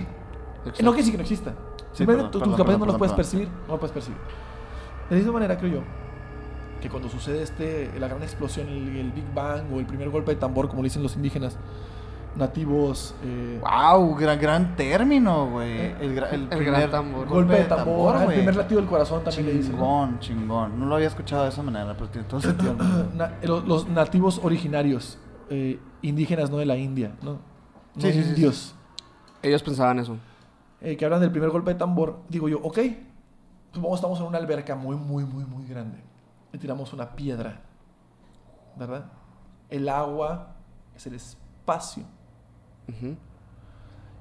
Exacto. No quiere decir que no exista. Sí, Simplemente perdón, tu- tus capacidades no los puedes perdón. percibir, no lo puedes percibir. De la misma manera creo yo que cuando sucede este, la gran explosión, el, el Big Bang o el primer golpe de tambor, como le dicen los indígenas nativos, eh, ¡Wow! Gran, gran término, güey. El, gra- el El primer gran tambor. golpe de tambor, el primer latido del corazón también le dicen. ¿no? Chingón, chingón. No lo había escuchado de esa manera, pero tiene todo el sentido. *laughs* Na- los, los nativos originarios, eh, indígenas, no de la India, ¿no? No Sí, sí, sí. Ellos pensaban eso. eh, que hablan del primer golpe de tambor, digo yo, ok, pues vamos, estamos en una alberca muy, muy, muy, muy grande. Le tiramos una piedra, ¿verdad? El agua es el espacio.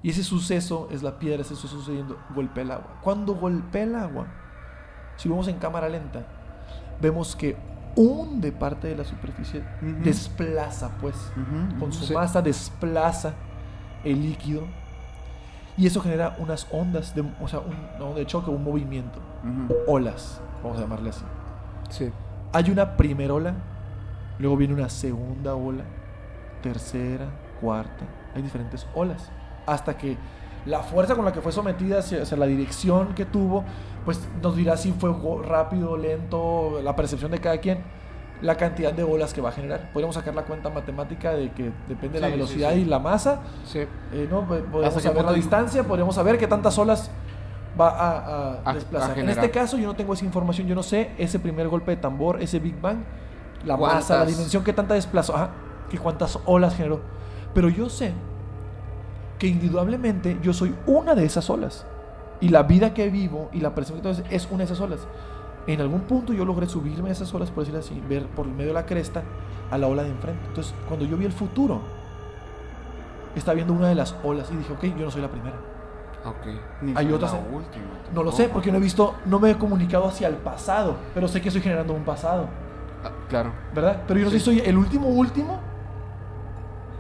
Y ese suceso es la piedra, ese suceso sucediendo, golpea el agua. Cuando golpea el agua, si vemos en cámara lenta, vemos que hunde parte de la superficie, desplaza pues, con su Sí. masa desplaza el líquido. Y eso genera unas ondas, de, o sea, un, de choque, un movimiento. Olas, vamos a llamarle así. Sí. Hay una primera ola, luego viene una segunda ola, tercera, cuarta. Hay diferentes olas. Hasta que la fuerza con la que fue sometida, hacia, hacia la dirección que tuvo, pues nos dirá si fue rápido, lento, la percepción de cada quien, la cantidad de olas que va a generar. Podríamos sacar la cuenta matemática de que depende de la Sí, velocidad sí. y la masa. Sí. Eh, ¿no? Pues, Podemos ¿Hasta qué saber la distancia, podríamos saber qué tantas olas va a, a A- desplazar. a en este caso yo no tengo esa información, yo no sé ese primer golpe de tambor, ese Big Bang, la masa, la dimensión, qué tanta desplazó, ajá, que cuántas olas generó. Pero yo sé que indudablemente yo soy una de esas olas. Y la vida que vivo y la percepción que tengo es una de esas olas. En algún punto yo logré subirme a esas olas, por decirlo así, ver por medio de la cresta a la ola de enfrente. Entonces, cuando yo vi el futuro, estaba viendo una de las olas y dije, ok, yo no soy la primera. Ok. Ni Hay otras la última No lo sé, porque no he visto, no me he comunicado hacia el pasado, pero sé que estoy generando un pasado, Ah, claro. ¿verdad? Pero yo no sé si soy el último último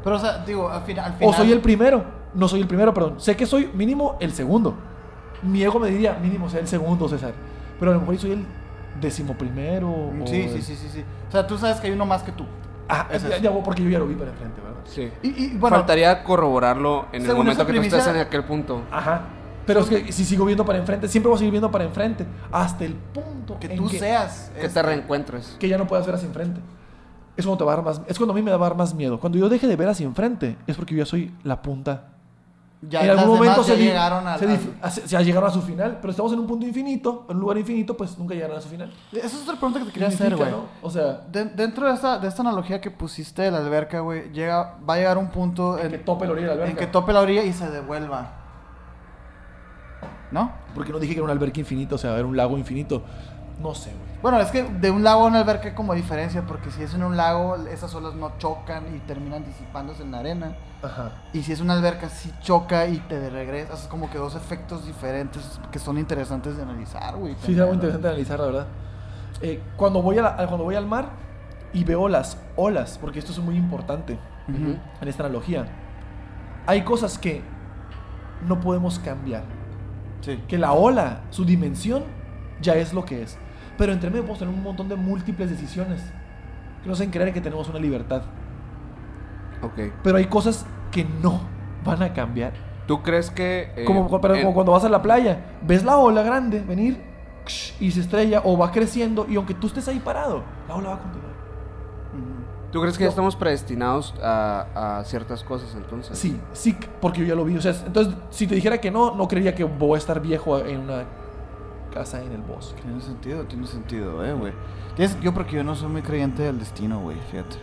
Pero, o sea, digo, al, final- al final. o soy el primero. No soy el primero, perdón. Sé que soy mínimo el segundo. Mi ego me diría mínimo sea el segundo, César. Pero a lo mejor soy el décimo primero. o Sí, sí, el- sí, sí, sí. O sea, tú sabes que hay uno más que tú. Ah, Es ya, eso. ya voy porque yo ya lo vi para enfrente, ¿verdad? Sí. Y, y, bueno, Faltaría corroborarlo en el momento que tú premisa- estés en aquel punto. Ajá. Pero es que si sigo viendo para enfrente, siempre voy a seguir viendo para enfrente. Hasta el punto que tú seas. Que este, te reencuentres. que ya no puedas ver hacia enfrente. Es cuando te va a dar más, es cuando a mí me va a dar más miedo. Cuando yo deje de ver hacia enfrente, es porque yo ya soy la punta. Ya en algún momento se, llegaron a. se, a- se- se llegaron a su final, pero estamos en un punto infinito, en un lugar infinito, pues nunca llegarán a su final. Esa es otra pregunta que te quería hacer, güey. ¿no? O sea, De- dentro de esta, de esta analogía que pusiste de la alberca, güey, llega, va a llegar un punto en, que tope la orilla de la en alberca. que tope la orilla y se devuelva. ¿No? Porque no dije que era un alberca infinito, o sea, era un lago infinito. No sé, güey. Bueno, es que de un lago a una alberca hay como diferencia, porque si es en un lago, esas olas no chocan y terminan disipándose en la arena. Ajá. Y si es una alberca, sí choca y te regresas. Es como que dos efectos diferentes que son interesantes de analizar, güey. Sí, muy ¿no? interesante analizar, la verdad. Eh, cuando, voy a la- cuando voy al mar y veo las olas, porque esto es muy importante en esta analogía, hay cosas que no podemos cambiar. Sí. que la ola, su dimensión, ya es lo que es. Pero entre medio podemos tener un montón de múltiples decisiones que nos hacen creer que tenemos una libertad. Ok. Pero hay cosas que no van a cambiar. ¿Tú crees que... eh, como, pero en- como cuando vas a la playa, ves la ola grande venir y se estrella o va creciendo y aunque tú estés ahí parado, la ola va a continuar. ¿Tú crees que ya Yo- estamos predestinados a, a ciertas cosas entonces? Sí, sí, porque yo ya lo vi. O sea, entonces, si te dijera que no, no creería que voy a estar viejo en una casa en el bosque. Tiene sentido, tiene sentido, eh, güey. Yo porque yo no soy muy creyente del destino, güey, fíjate.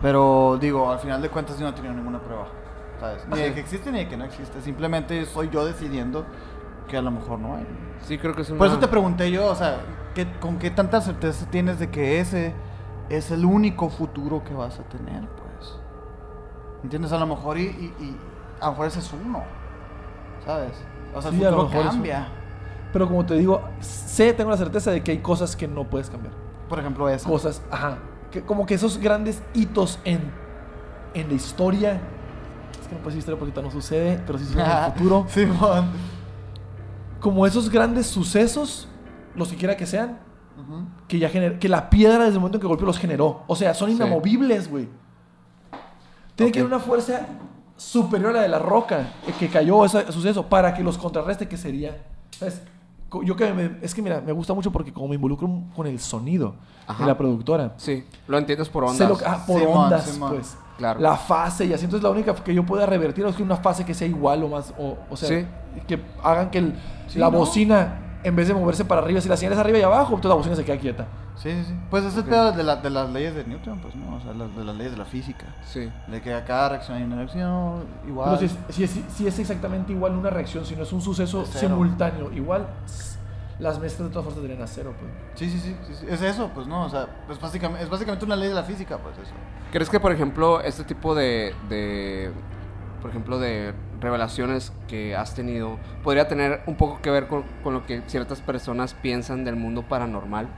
Pero digo, al final de cuentas yo no he tenido ninguna prueba, ¿sabes? Ni de Ajá. que existe ni de que no existe. Simplemente soy yo decidiendo que a lo mejor no hay. Sí, creo que es una... Por eso te pregunté yo, o sea, ¿qué- ¿con qué tanta certeza tienes de que ese es el único futuro que vas a tener, pues? ¿Entiendes? A lo mejor y, y- y a lo mejor ese es uno, ¿sabes? O sea, el Sí, a lo futuro mejor es cambia. Pero como te digo, sé, tengo la certeza de que hay cosas que no puedes cambiar. Por ejemplo, esa. Cosas, ajá. Que, como que esos grandes hitos en, en la historia. Es que no puedo decir historia porque no sucede, pero sí sucede en el *laughs* futuro. Simón. Como esos grandes sucesos, los que quiera que sean, que ya gener que la piedra desde el momento en que golpeó los generó. O sea, son Sí. inamovibles, güey. Tiene que haber una fuerza superior a la de la roca eh, que cayó ese suceso para que los contrarreste, que sería. ¿Sabes? Yo que me- es que mira, me gusta mucho porque como me involucro con el sonido Ajá. de la productora, Sí, lo entiendes por ondas. lo ah, por ondas, pues. Claro. La fase y así. Entonces la única que yo pueda revertir es que una fase que sea igual o más. O, o sea, Sí. que hagan que el- Sí, la ¿no? bocina, en vez de moverse para arriba, si la señal es arriba y abajo, entonces la bocina se queda quieta. Sí, sí, sí. Pues es el Ok. pedo de, la- de las leyes de Newton, pues, ¿no? O sea, las- de las leyes de la física. Sí. De que a cada reacción hay una reacción igual. Pero si es, si, es, si es exactamente igual una reacción, si no es un suceso simultáneo, igual las mezclas de todas formas tendrían a cero. Pues. Sí, sí, sí, sí, sí. Es eso, pues, ¿no? O sea, es básicamente, es básicamente una ley de la física, pues, eso. ¿Crees que, por ejemplo, este tipo de, de por ejemplo, de revelaciones que has tenido, podría tener un poco que ver con, con lo que ciertas personas piensan del mundo paranormal.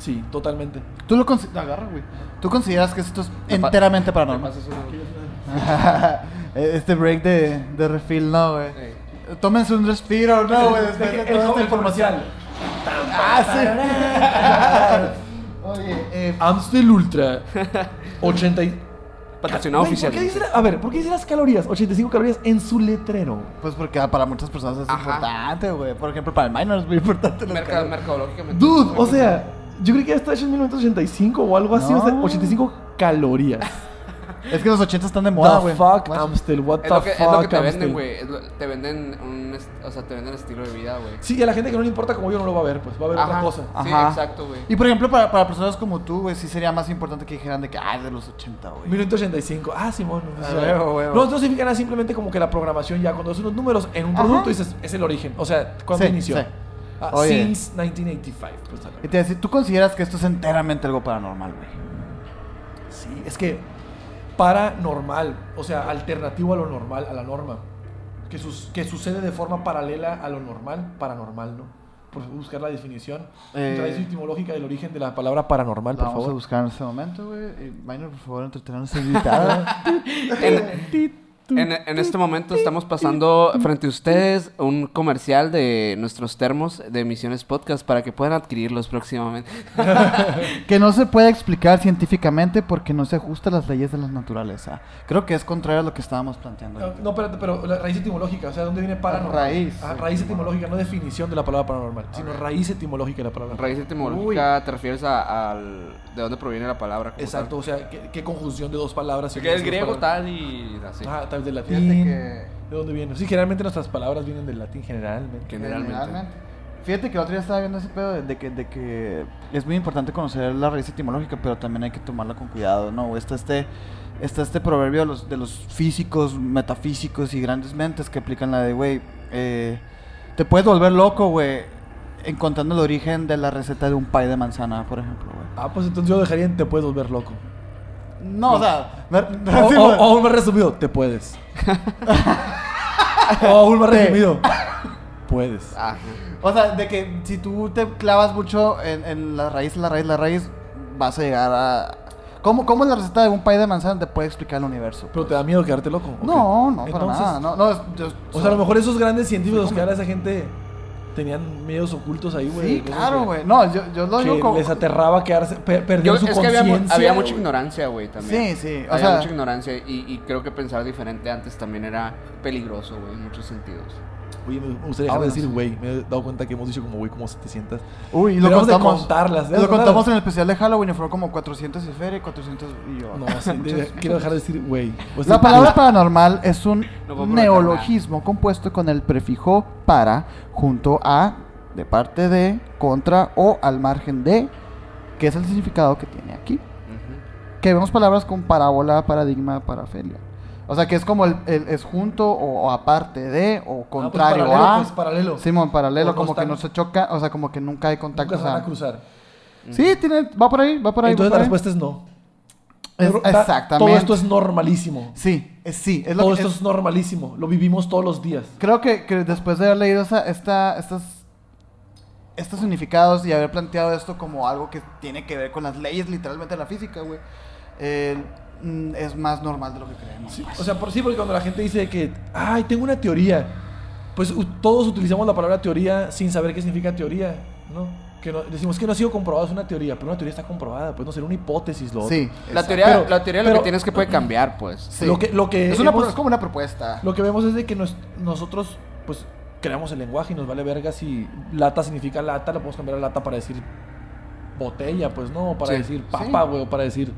Sí, totalmente. Tú lo consideras. Agarra, güey. ¿Tú consideras que esto es enteramente ¿Me paranormal? una- *laughs* este break de, de refill, no, güey. Ey. Tómense un respiro, no, güey. *laughs* Después de toda esta información. Ah, sí. *laughs* Oye, eh, Amstel Ultra. 80 y- Patrocinado Güey, ¿por qué dice la- a ver, ¿por qué dice las calorías? 85 calorías en su letrero. pues porque para muchas personas es Ajá. importante, güey. Por ejemplo, para el minor es muy importante. las Merca- calorías. mercadológicamente. Dude, o sea, yo creí que ya está hecho en 1985 o algo así. No. o sea, 85 calorías. *laughs* Es que los 80 están de moda, the güey. fuck, what Es the lo, que, fuck, es lo que te Amstel. venden, güey. Es lo- Te venden un, est- o sea, te venden estilo de vida, güey. Sí, y a la gente que no le importa como yo no lo va a ver, pues va a ver otra Ajá. cosa. Sí, exacto, güey. Y por ejemplo, para, para personas como tú, güey, sí sería más importante que dijeran de que, ah, es de los 80, güey. 1985. Ah, Simón. o Ah, sea, huevo, huevo. No, no significa nada, simplemente como que la programación ya, cuando haces unos números en un Ajá. producto, dices, es el origen. O sea, ¿cuándo Sí, inició? sí. Ah, Oye. since 1985. Pues, a la- Y te decía, ¿tú consideras que esto es enteramente algo paranormal, güey? Sí, es que paranormal, o sea, alternativo a lo normal, a la norma. Que, sus- que sucede de forma paralela a lo normal, paranormal, ¿no? Por buscar la definición, Eh. raíz etimológica del origen de la palabra paranormal, La por vamos a favor. buscar en este momento, güey. Y, Minor, por favor, entretenernos a invitada. *laughs* En, en- en este momento estamos pasando frente a ustedes un comercial de nuestros termos de Misiones Podcast para que puedan adquirirlos próximamente. *laughs* que no se puede explicar científicamente porque no se ajusta a las leyes de la naturaleza. Creo que es contrario a lo que estábamos planteando. No, no, espérate, pero la raíz etimológica, o sea, ¿dónde viene paranormal? Raíz, Ah, raíz etimológica, no definición de la palabra paranormal, sino raíz etimológica de la palabra. Raíz etimológica, te refieres a, al de dónde proviene la palabra. Exacto, o sea, ¿qué, qué conjunción de dos palabras? tal. Que es griego palabras? tal y así. Ah, tal vez del Fíjate latín. que- ¿De dónde viene? Sí, generalmente nuestras palabras vienen del latín, generalmente. Generalmente. Fíjate que el otro día estaba viendo ese pedo de, de que, de que es muy importante conocer la raíz etimológica, pero también hay que tomarla con cuidado, ¿no? Está este, está este proverbio de los, de los físicos, metafísicos y grandes mentes que aplican la de, güey, eh, te puedes volver loco, güey, encontrando el origen de la receta de un pie de manzana, por ejemplo, güey. Ah, pues entonces yo dejaría en te puedes volver loco. No, o sea, me- me O, refiero- o- o aún más resumido, te puedes. o aún más Te. resumido, puedes. Ajá. O sea, de que si tú te clavas mucho en, en la raíz, la raíz, la raíz, vas a llegar a... ¿Cómo, ¿Cómo la receta de un pie de manzana te puede explicar el universo? Pero te da miedo quedarte loco. ¿o qué? No, no, para Entonces, nada. No, no, es- yo- O sea, a lo mejor esos grandes científicos que ahora esa gente tenían miedos ocultos ahí, güey. Sí, claro, güey. No, yo, yo lo digo como... les aterraba quedarse, per- perder Yo- su que había, conciencia. había mucha ignorancia, güey, también. Sí, sí, o había sea- mucha ignorancia y, y creo que pensar diferente antes también era peligroso, güey, en muchos sentidos. Oye, me gustaría dejar de decir güey. Me he dado cuenta que hemos dicho como güey como 700. Uy, y lo Deberíamos de contamos. contarlas, Lo deberíamos contamos en el especial de Halloween y fueron como 400 y feria y 400 y yo. No, sí, *laughs* de- quiero dejar de decir güey. O sea, La palabra paranormal es un No neologismo compuesto con el prefijo para junto a, de parte de, contra o al margen de, que es el significado que tiene aquí. Que vemos palabras con parábola, paradigma, parafelia. O sea, que es como el, el- es junto o, o aparte de o contrario Ah, pues paralelo, a. pues, paralelo. Simón, paralelo, como que no se choca, o sea, como que nunca hay contacto. Nunca se van a cruzar. Sí, tiene, va por ahí, va por ahí. Entonces la ahí. respuesta es no. Es- exactamente. Todo esto es normalísimo. Sí, es, sí, es lo Todo que esto es- es normalísimo. Lo vivimos todos los días. Creo que, que después de haber leído esa, esta, estas, estos significados y haber planteado esto como algo que tiene que ver con las leyes literalmente de la física, güey, eh, mm, es más normal de lo que creemos. O sea, por sí, porque cuando la gente dice que, ay, tengo una teoría, pues todos utilizamos la palabra teoría sin saber qué significa teoría, ¿no? Que no- decimos que no ha sido comprobado, es una teoría, pero una teoría está comprobada, pues no ser una hipótesis, lo otro. Sí, La teoría, Pero- la teoría lo pero- que tienes que puede *clears throat* cambiar, pues. Sí. Lo que, lo que es, una, hemos- es como una propuesta. Lo que vemos es de que nos- nosotros, pues, creamos el lenguaje y nos vale verga si lata significa lata, lo podemos cambiar a lata para decir botella, pues no, para Sí. decir papa, güey, o para decir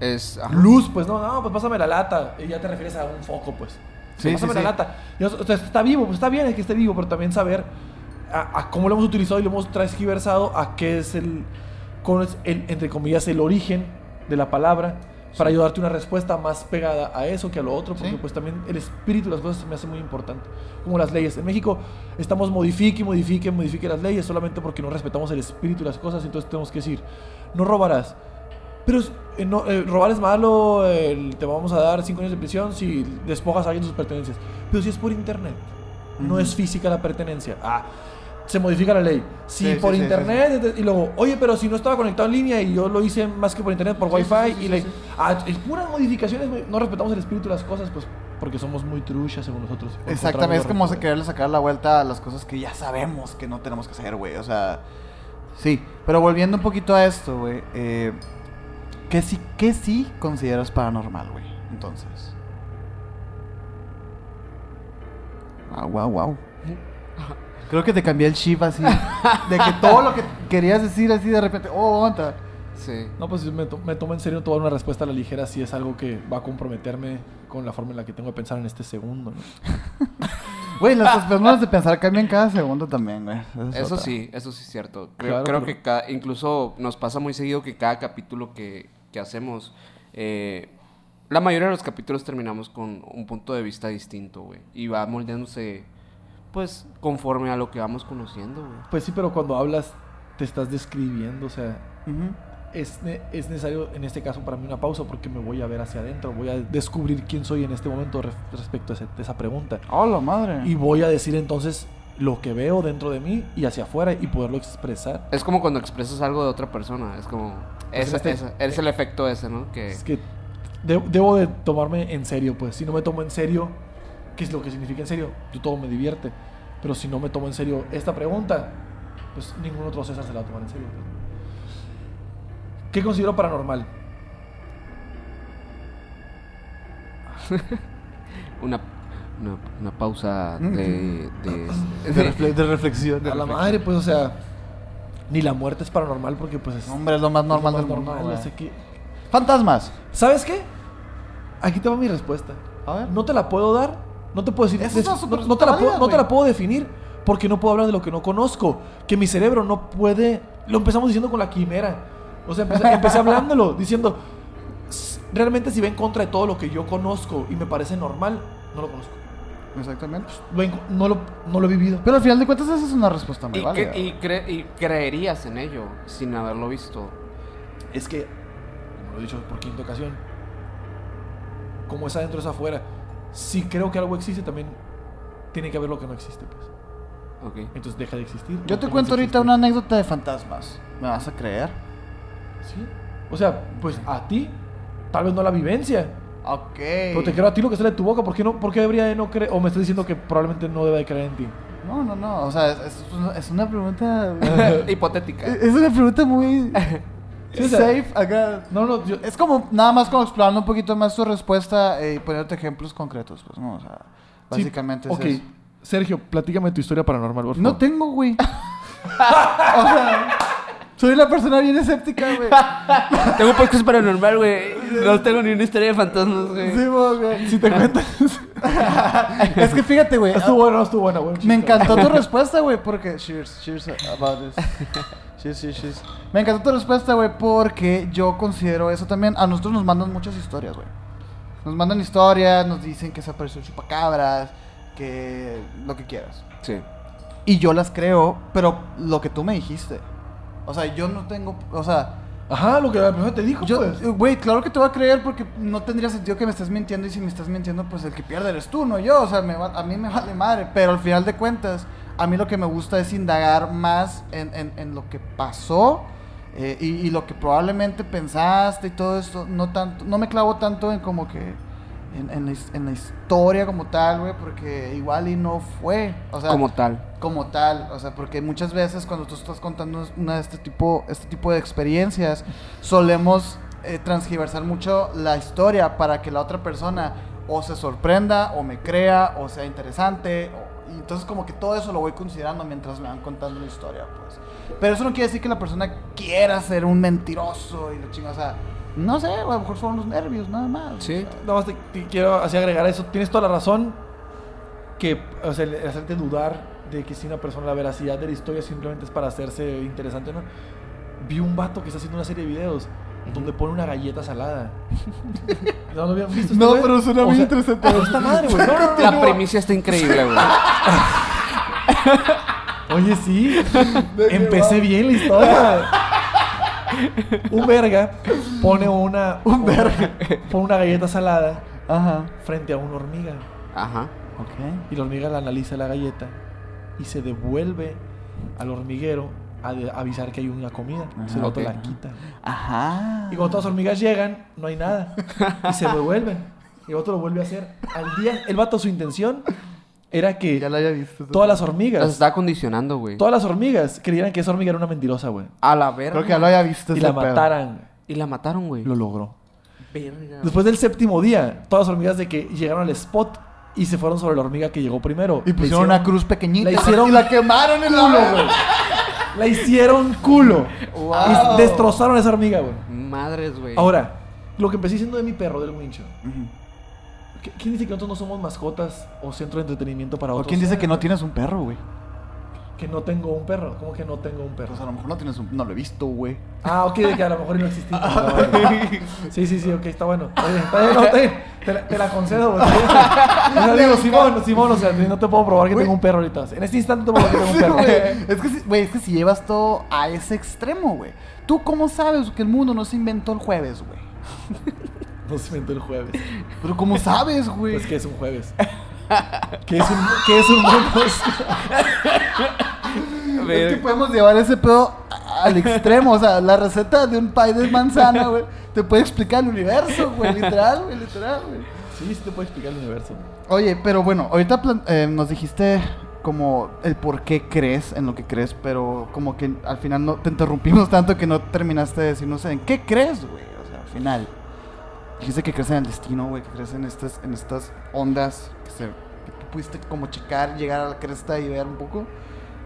Es. ajá. luz, pues no, no, pues pásame la lata. Y ya te refieres a un foco, pues. Sí, pásame sí, la sí. lata. Y, o sea, está vivo, pues está bien es que esté vivo, pero también saber a, a cómo lo hemos utilizado y lo hemos transgiversado, a qué es el, cuál es el, entre comillas, el origen de la palabra, para ayudarte una respuesta más pegada a eso que a lo otro, porque Sí. pues también el espíritu de las cosas se me hace muy importante. Como las leyes. En México estamos modifique, modifique, modifique las leyes solamente porque no respetamos el espíritu de las cosas, entonces tenemos que decir, no robarás. Pero eh, no, eh, robar es malo, te vamos a dar 5 años de prisión si despojas a alguien de sus pertenencias. Pero si es por internet, no es física la pertenencia. Ah, se modifica la ley. Si Sí, por sí, internet, y luego, oye, pero si no estaba conectado en línea y yo lo hice más que por internet, por wifi, y le-. Ah, es puras modificaciones, no respetamos el espíritu de las cosas, pues porque somos muy truchas según nosotros. Exactamente, es como quererle sacar la vuelta a las cosas que ya sabemos que no tenemos que hacer, güey. O sea, sí. Pero volviendo un poquito a esto, güey. Eh, ¿qué, sí, ¿Qué sí consideras paranormal, güey? Entonces. Wow, wow, wow. Creo que te cambié el chip así. de que todo lo que querías decir así de repente. Oh, aguanta. Sí. No, pues me, to- me tomo en serio toda una respuesta a la ligera si es algo que va a comprometerme con la forma en la que tengo de pensar en este segundo, ¿no? *laughs* Güey, las *laughs* formas de pensar cambian cada segundo también, güey. Es Eso otra. sí, eso sí es cierto. Creo, Claro, creo pero- que cada- incluso nos pasa muy seguido que cada capítulo que, que hacemos, eh, la mayoría de los capítulos terminamos con un punto de vista distinto, güey. Y va moldeándose, pues, conforme a lo que vamos conociendo, güey. Pues sí, pero cuando hablas te estás describiendo, o sea, Ujú. Es, es necesario en este caso para mí una pausa porque me voy a ver hacia adentro, voy a descubrir quién soy en este momento respecto a, ese- a esa pregunta. Oh, la madre. Y voy a decir entonces lo que veo dentro de mí y hacia afuera y poderlo expresar. Es como cuando expresas algo de otra persona, es como... Pues esa- este- esa- es el efecto ese, ¿no? Que... Es que de- debo de tomarme en serio, pues. Si no me tomo en serio, ¿qué es lo que significa en serio? Yo todo me divierte. Pero si no me tomo en serio esta pregunta, pues ningún otro César se la va a tomar en serio. pues. ¿Qué considero paranormal? *laughs* Una, una, una pausa de... de, De, refle- de reflexión. de A la reflexión. madre, pues, o sea, ni la muerte es paranormal porque, pues, es Hombre, es lo más normal del lo mundo, normal, güey. o sea que- Fantasmas. ¿Sabes qué? Aquí te va mi respuesta. A ver. No te la puedo dar. No te puedo decir. Es no, no te la puedo, no te la puedo definir porque no puedo hablar de lo que no conozco. Que mi cerebro no puede. Lo empezamos diciendo con la quimera. O sea, empecé, empecé hablándolo, diciendo. "S- Realmente, si va en contra de todo lo que yo conozco y me parece normal, no lo conozco. Exactamente. Lo en- no, lo, no lo he vivido. Pero al final de cuentas, esa es una respuesta muy y, válida. que- y, cre- y creerías en ello sin haberlo visto. Es que, como lo he dicho por quinta ocasión, como es adentro es afuera. Si creo que algo existe, también tiene que haber lo que no existe, pues. Ok. Entonces deja de existir. Yo te cuento a ahorita existir. una anécdota de fantasmas. ¿Me vas a creer? Sí. O sea, pues a ti, tal vez no la vivencia. Ok. Pero te creo a ti lo que sale de tu boca. ¿Por qué, no, por qué debería de no creer? O me estás diciendo que probablemente no deba de creer en ti. No, no, no. O sea, es, es una, es una pregunta. *laughs* Hipotética. es una pregunta muy. Sí, o sea- safe. Acá. No, no, yo... Es como nada más como explorando un poquito más tu respuesta eh, y poniéndote ejemplos concretos, pues, ¿no? O sea, sí, básicamente Ok, es eso. Sergio, platícame tu historia paranormal, por favor. No tengo, güey. *laughs* o sea, soy la persona bien escéptica, güey. *laughs* Tengo podcast paranormal, güey. No tengo ni una historia de fantasmas, güey. Sí, güey. Si te cuentas. *laughs* es que fíjate, güey. estuvo buena, no estuvo buena, güey. Me encantó tu *laughs* respuesta, güey, porque... Cheers, cheers about this. Cheers, cheers, cheers. Me encantó tu respuesta, güey, porque yo considero eso también. A nosotros nos mandan muchas historias, güey. Nos mandan historias, nos dicen que se apareció el chupacabras, que lo que quieras. Sí. Y yo las creo, pero lo que tú me dijiste. O sea, yo no tengo... O sea, Ajá, lo que la persona te dijo, yo... pues. Güey, claro que te voy a creer porque no tendría sentido que me estés mintiendo y si me estás mintiendo, pues el que pierde eres tú, no yo. O sea, me va- a mí me vale madre. Pero al final de cuentas, a mí lo que me gusta es indagar más en, en- en lo que pasó eh, y, y lo que probablemente pensaste y todo esto. No, tanto, no me clavo tanto en como que... En, en la, en la historia como tal, güey, porque igual y no fue. O sea, Como tal. como tal, o sea, porque muchas veces cuando tú estás contando una de este tipo, este tipo de experiencias, solemos eh, transgiversar mucho la historia para que la otra persona o se sorprenda, o me crea, o sea interesante, o- y entonces como que todo eso lo voy considerando mientras me van contando la historia, pues. Pero eso no quiere decir que la persona quiera ser un mentiroso y la chinga, o sea, no sé, a lo mejor son los nervios, nada más. Sí. Nada más te, te quiero así agregar a eso. Tienes toda la razón que, o sea, el hacerte dudar de que si una persona la veracidad de la historia simplemente es para hacerse interesante, ¿no? Vi un vato que está haciendo una serie de videos donde pone una galleta salada. *laughs* ¿No lo habían visto? No, pero suena O muy sea, interesante. Esta madre, güey. No, no, no, La no. primicia está increíble, güey. *laughs* Oye, sí. Empecé bien la historia. Un verga pone una. Un verga. Pone una galleta salada Ajá. frente a una hormiga. Ajá. Ok. Y la hormiga la analiza la galleta y se devuelve al hormiguero a de- avisar que hay una comida. Ajá, se lo ok. la quita. Ajá. Y cuando todas las hormigas llegan, no hay nada. Y se *laughs* devuelven. Y el vato lo vuelve a hacer. Al día, el vato, su intención era que Ya lo había visto. todas las Las hormigas, está condicionando, güey. todas las hormigas creyeran que esa hormiga era una mentirosa, güey. A la verga. Creo que ya lo había visto. Y la pedo. mataran. Y la mataron, güey. Lo logró. Verga. Después del séptimo día, todas las hormigas de que llegaron al spot y se fueron sobre la hormiga que llegó primero. Y pusieron una cruz pequeñita. la hicieron y la quemaron en culo, la güey. La hicieron culo. Wow. Y destrozaron a esa hormiga, güey. Madres, güey. Ahora, lo que empecé diciendo de mi perro, del wincho. Ujú. ¿Qui- ¿Quién dice que nosotros no somos mascotas o centro de entretenimiento para ¿O otros? quién dice que no seres? tienes un perro, güey? Que no tengo un perro. ¿Cómo que no tengo un perro? Pues a lo mejor no tienes un... No lo he visto, güey. Ah, ok, de que a lo mejor no existía. *laughs* Ah. Sí, sí, sí, ok, está bueno. Está bien, está bien, no, está bien. Te, la, te la concedo, güey. está bien. O sea, digo, Simón, Simón, o sea, no te puedo probar que tengo un perro ahorita. En este instante te puedo probar que Sí, tengo un perro. güey. Es que, si- güey, es que si llevas todo a ese extremo, güey. ¿Tú cómo sabes que el mundo no se inventó el jueves, güey? No se inventó el jueves. Pero ¿cómo sabes, güey? Pues que es un jueves. *laughs* ¿Qué es un, qué es un mundo? Es que podemos llevar ese pedo al extremo. O sea, la receta de un pie de manzana, güey, te puede explicar el universo, güey. Literal, güey, literal, güey. Sí, sí te puedo explicar el universo. Oye, pero bueno, ahorita eh, nos dijiste como el por qué crees en lo que crees, pero como que al final no te interrumpimos tanto que no terminaste de decirnos en qué crees, güey. O sea, al final. Dijiste que crees en el destino, güey, que crees en estas, en estas ondas que, se, que tú pudiste como checar, llegar a la cresta y ver un poco.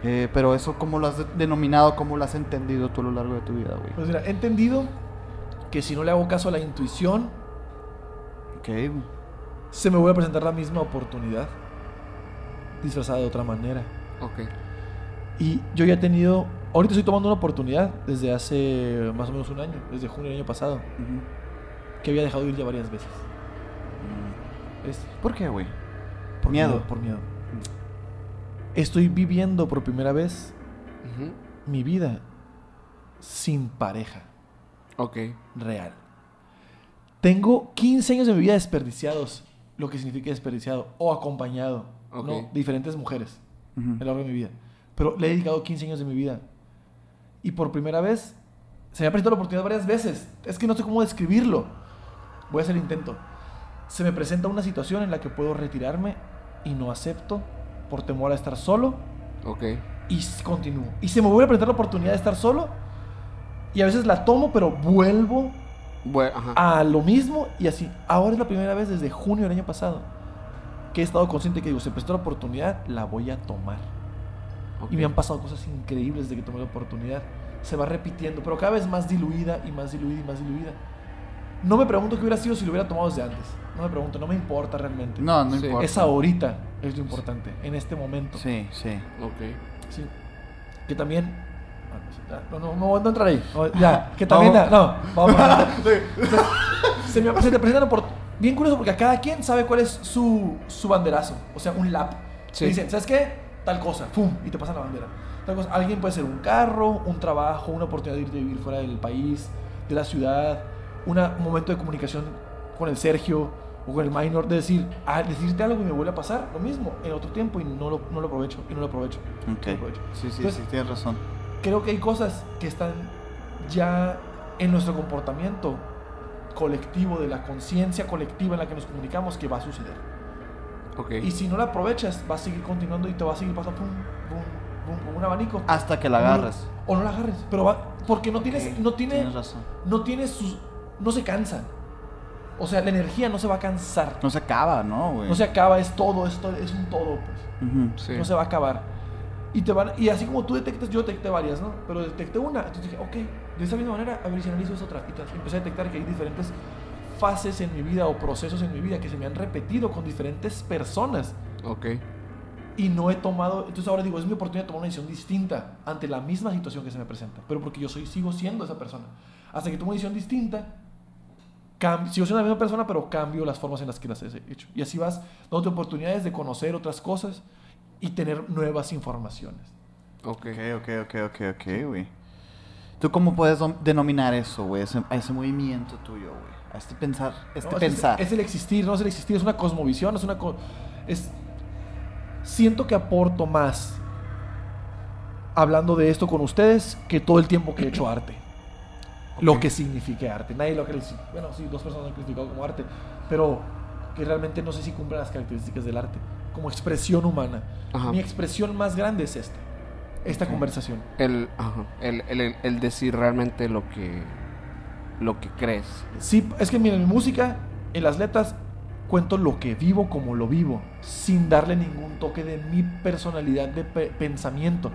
Eh, pero eso, ¿cómo lo has de- denominado? ¿Cómo lo has entendido tú a lo largo de tu vida, güey? Pues mira, he entendido que si no le hago caso a la intuición, Ok, güey. se me vuelve a presentar la misma oportunidad, disfrazada de otra manera. Ok. Y yo ya he tenido, ahorita estoy tomando una oportunidad desde hace más o menos un año, desde junio del año pasado, Ujú. Que había dejado de ir ya varias veces. Es ¿Por qué, güey? por Miedo. Por miedo. Estoy viviendo por primera vez Ujú. mi vida sin pareja Ok. real. Tengo 15 años de mi vida desperdiciados, lo que significa desperdiciado, o acompañado, Ok. ¿no? de diferentes mujeres. Ujú. a lo largo de mi vida. Pero le he dedicado 15 años de mi vida. Y por primera vez, se me ha presentado la oportunidad varias veces. Es que no sé cómo describirlo. Voy a hacer el intento. Se me presenta una situación en la que puedo retirarme y no acepto por temor a estar solo Ok. y continúo. Y se me vuelve a presentar la oportunidad de estar solo y a veces la tomo, pero vuelvo Bueno, ajá. a lo mismo y así. Ahora es la primera vez desde junio del año pasado que he estado consciente que digo, se prestó la oportunidad, la voy a tomar. Y me han pasado cosas increíbles desde que tomé la oportunidad. Se va repitiendo, pero cada vez más diluida y más diluida y más diluida. No me pregunto qué hubiera sido si lo hubiera tomado desde antes. No me pregunto, no me importa realmente. No, no Sí. importa. Es ahorita, es lo importante, en este momento. Sí, sí. Ok. Sí. Que también. ah, no, ya, No, no, no, no entrar ahí. No, ya, que *laughs* también. Vamos. No, vamos. *laughs* se, me, se te presentan por. Bien curioso porque a cada quien sabe cuál es su, su banderazo. O sea, un lap. Sí. Dicen, ¿sabes qué? Tal cosa. ¡Pum! Y te pasan la bandera. Tal cosa. Alguien puede ser un carro, un trabajo, una oportunidad de irte a vivir fuera del país, de la ciudad, una- un momento de comunicación con el Sergio o con el minor, de decir, ah, decirte algo y me vuelve a pasar lo mismo en otro tiempo y no lo, no lo aprovecho, y no lo aprovecho. Ok. no lo aprovecho. Sí, sí, Entonces, sí, tienes razón. creo que hay cosas que están ya en nuestro comportamiento colectivo, de la conciencia colectiva en la que nos comunicamos, que va a suceder. Ok. Y si no la aprovechas, va a seguir continuando y te va a seguir pasando pum, pum, un abanico. Hasta que la agarres. O no la agarres, pero va, porque no tienes, Ok, no tiene, Tienes razón. no tiene sus, no se cansa. O sea, la energía no se va a cansar. No se acaba, ¿no, güey? No se acaba, es todo, es, todo- es un todo, pues. Sí. no se va a acabar. Y, te van, y así como tú detectas, yo detecté varias, ¿no? Pero detecté una, entonces dije, ok, de esa misma manera, a ver si analizo esa otra. Y empecé a detectar que hay diferentes fases en mi vida o procesos en mi vida que se me han repetido con diferentes personas Ok. y no he tomado, entonces ahora digo, es mi oportunidad de tomar una decisión distinta ante la misma situación que se me presenta, pero porque yo soy, sigo siendo esa persona. Hasta que tomo una decisión distinta, sigo siendo la misma persona, pero cambio las formas en las que las he hecho. Y así vas dándote oportunidades de conocer otras cosas y tener nuevas informaciones. Ok. Ok, ok, ok, ok, güey. ¿Tú cómo puedes denominar eso, güey? Ese, a ese movimiento tuyo, güey. A este pensar, este No, es- pensar. Es, el existir, no es el existir, es una cosmovisión, es una... co- es, siento que aporto más hablando de esto con ustedes que todo el tiempo que he hecho arte. Lo que signifique arte. Nadie lo ha. Bueno, sí, dos personas lo han calificado como arte, pero que realmente no sé si cumple las características del arte. Como expresión humana. Ajá. Mi expresión más grande es esta. Esta conversación. El, ajá, el, el- decir realmente lo que, lo que crees. Sí, es que mira, en mi música, en las letras, cuento lo que vivo como lo vivo, sin darle ningún toque de mi personalidad de pe- pensamiento,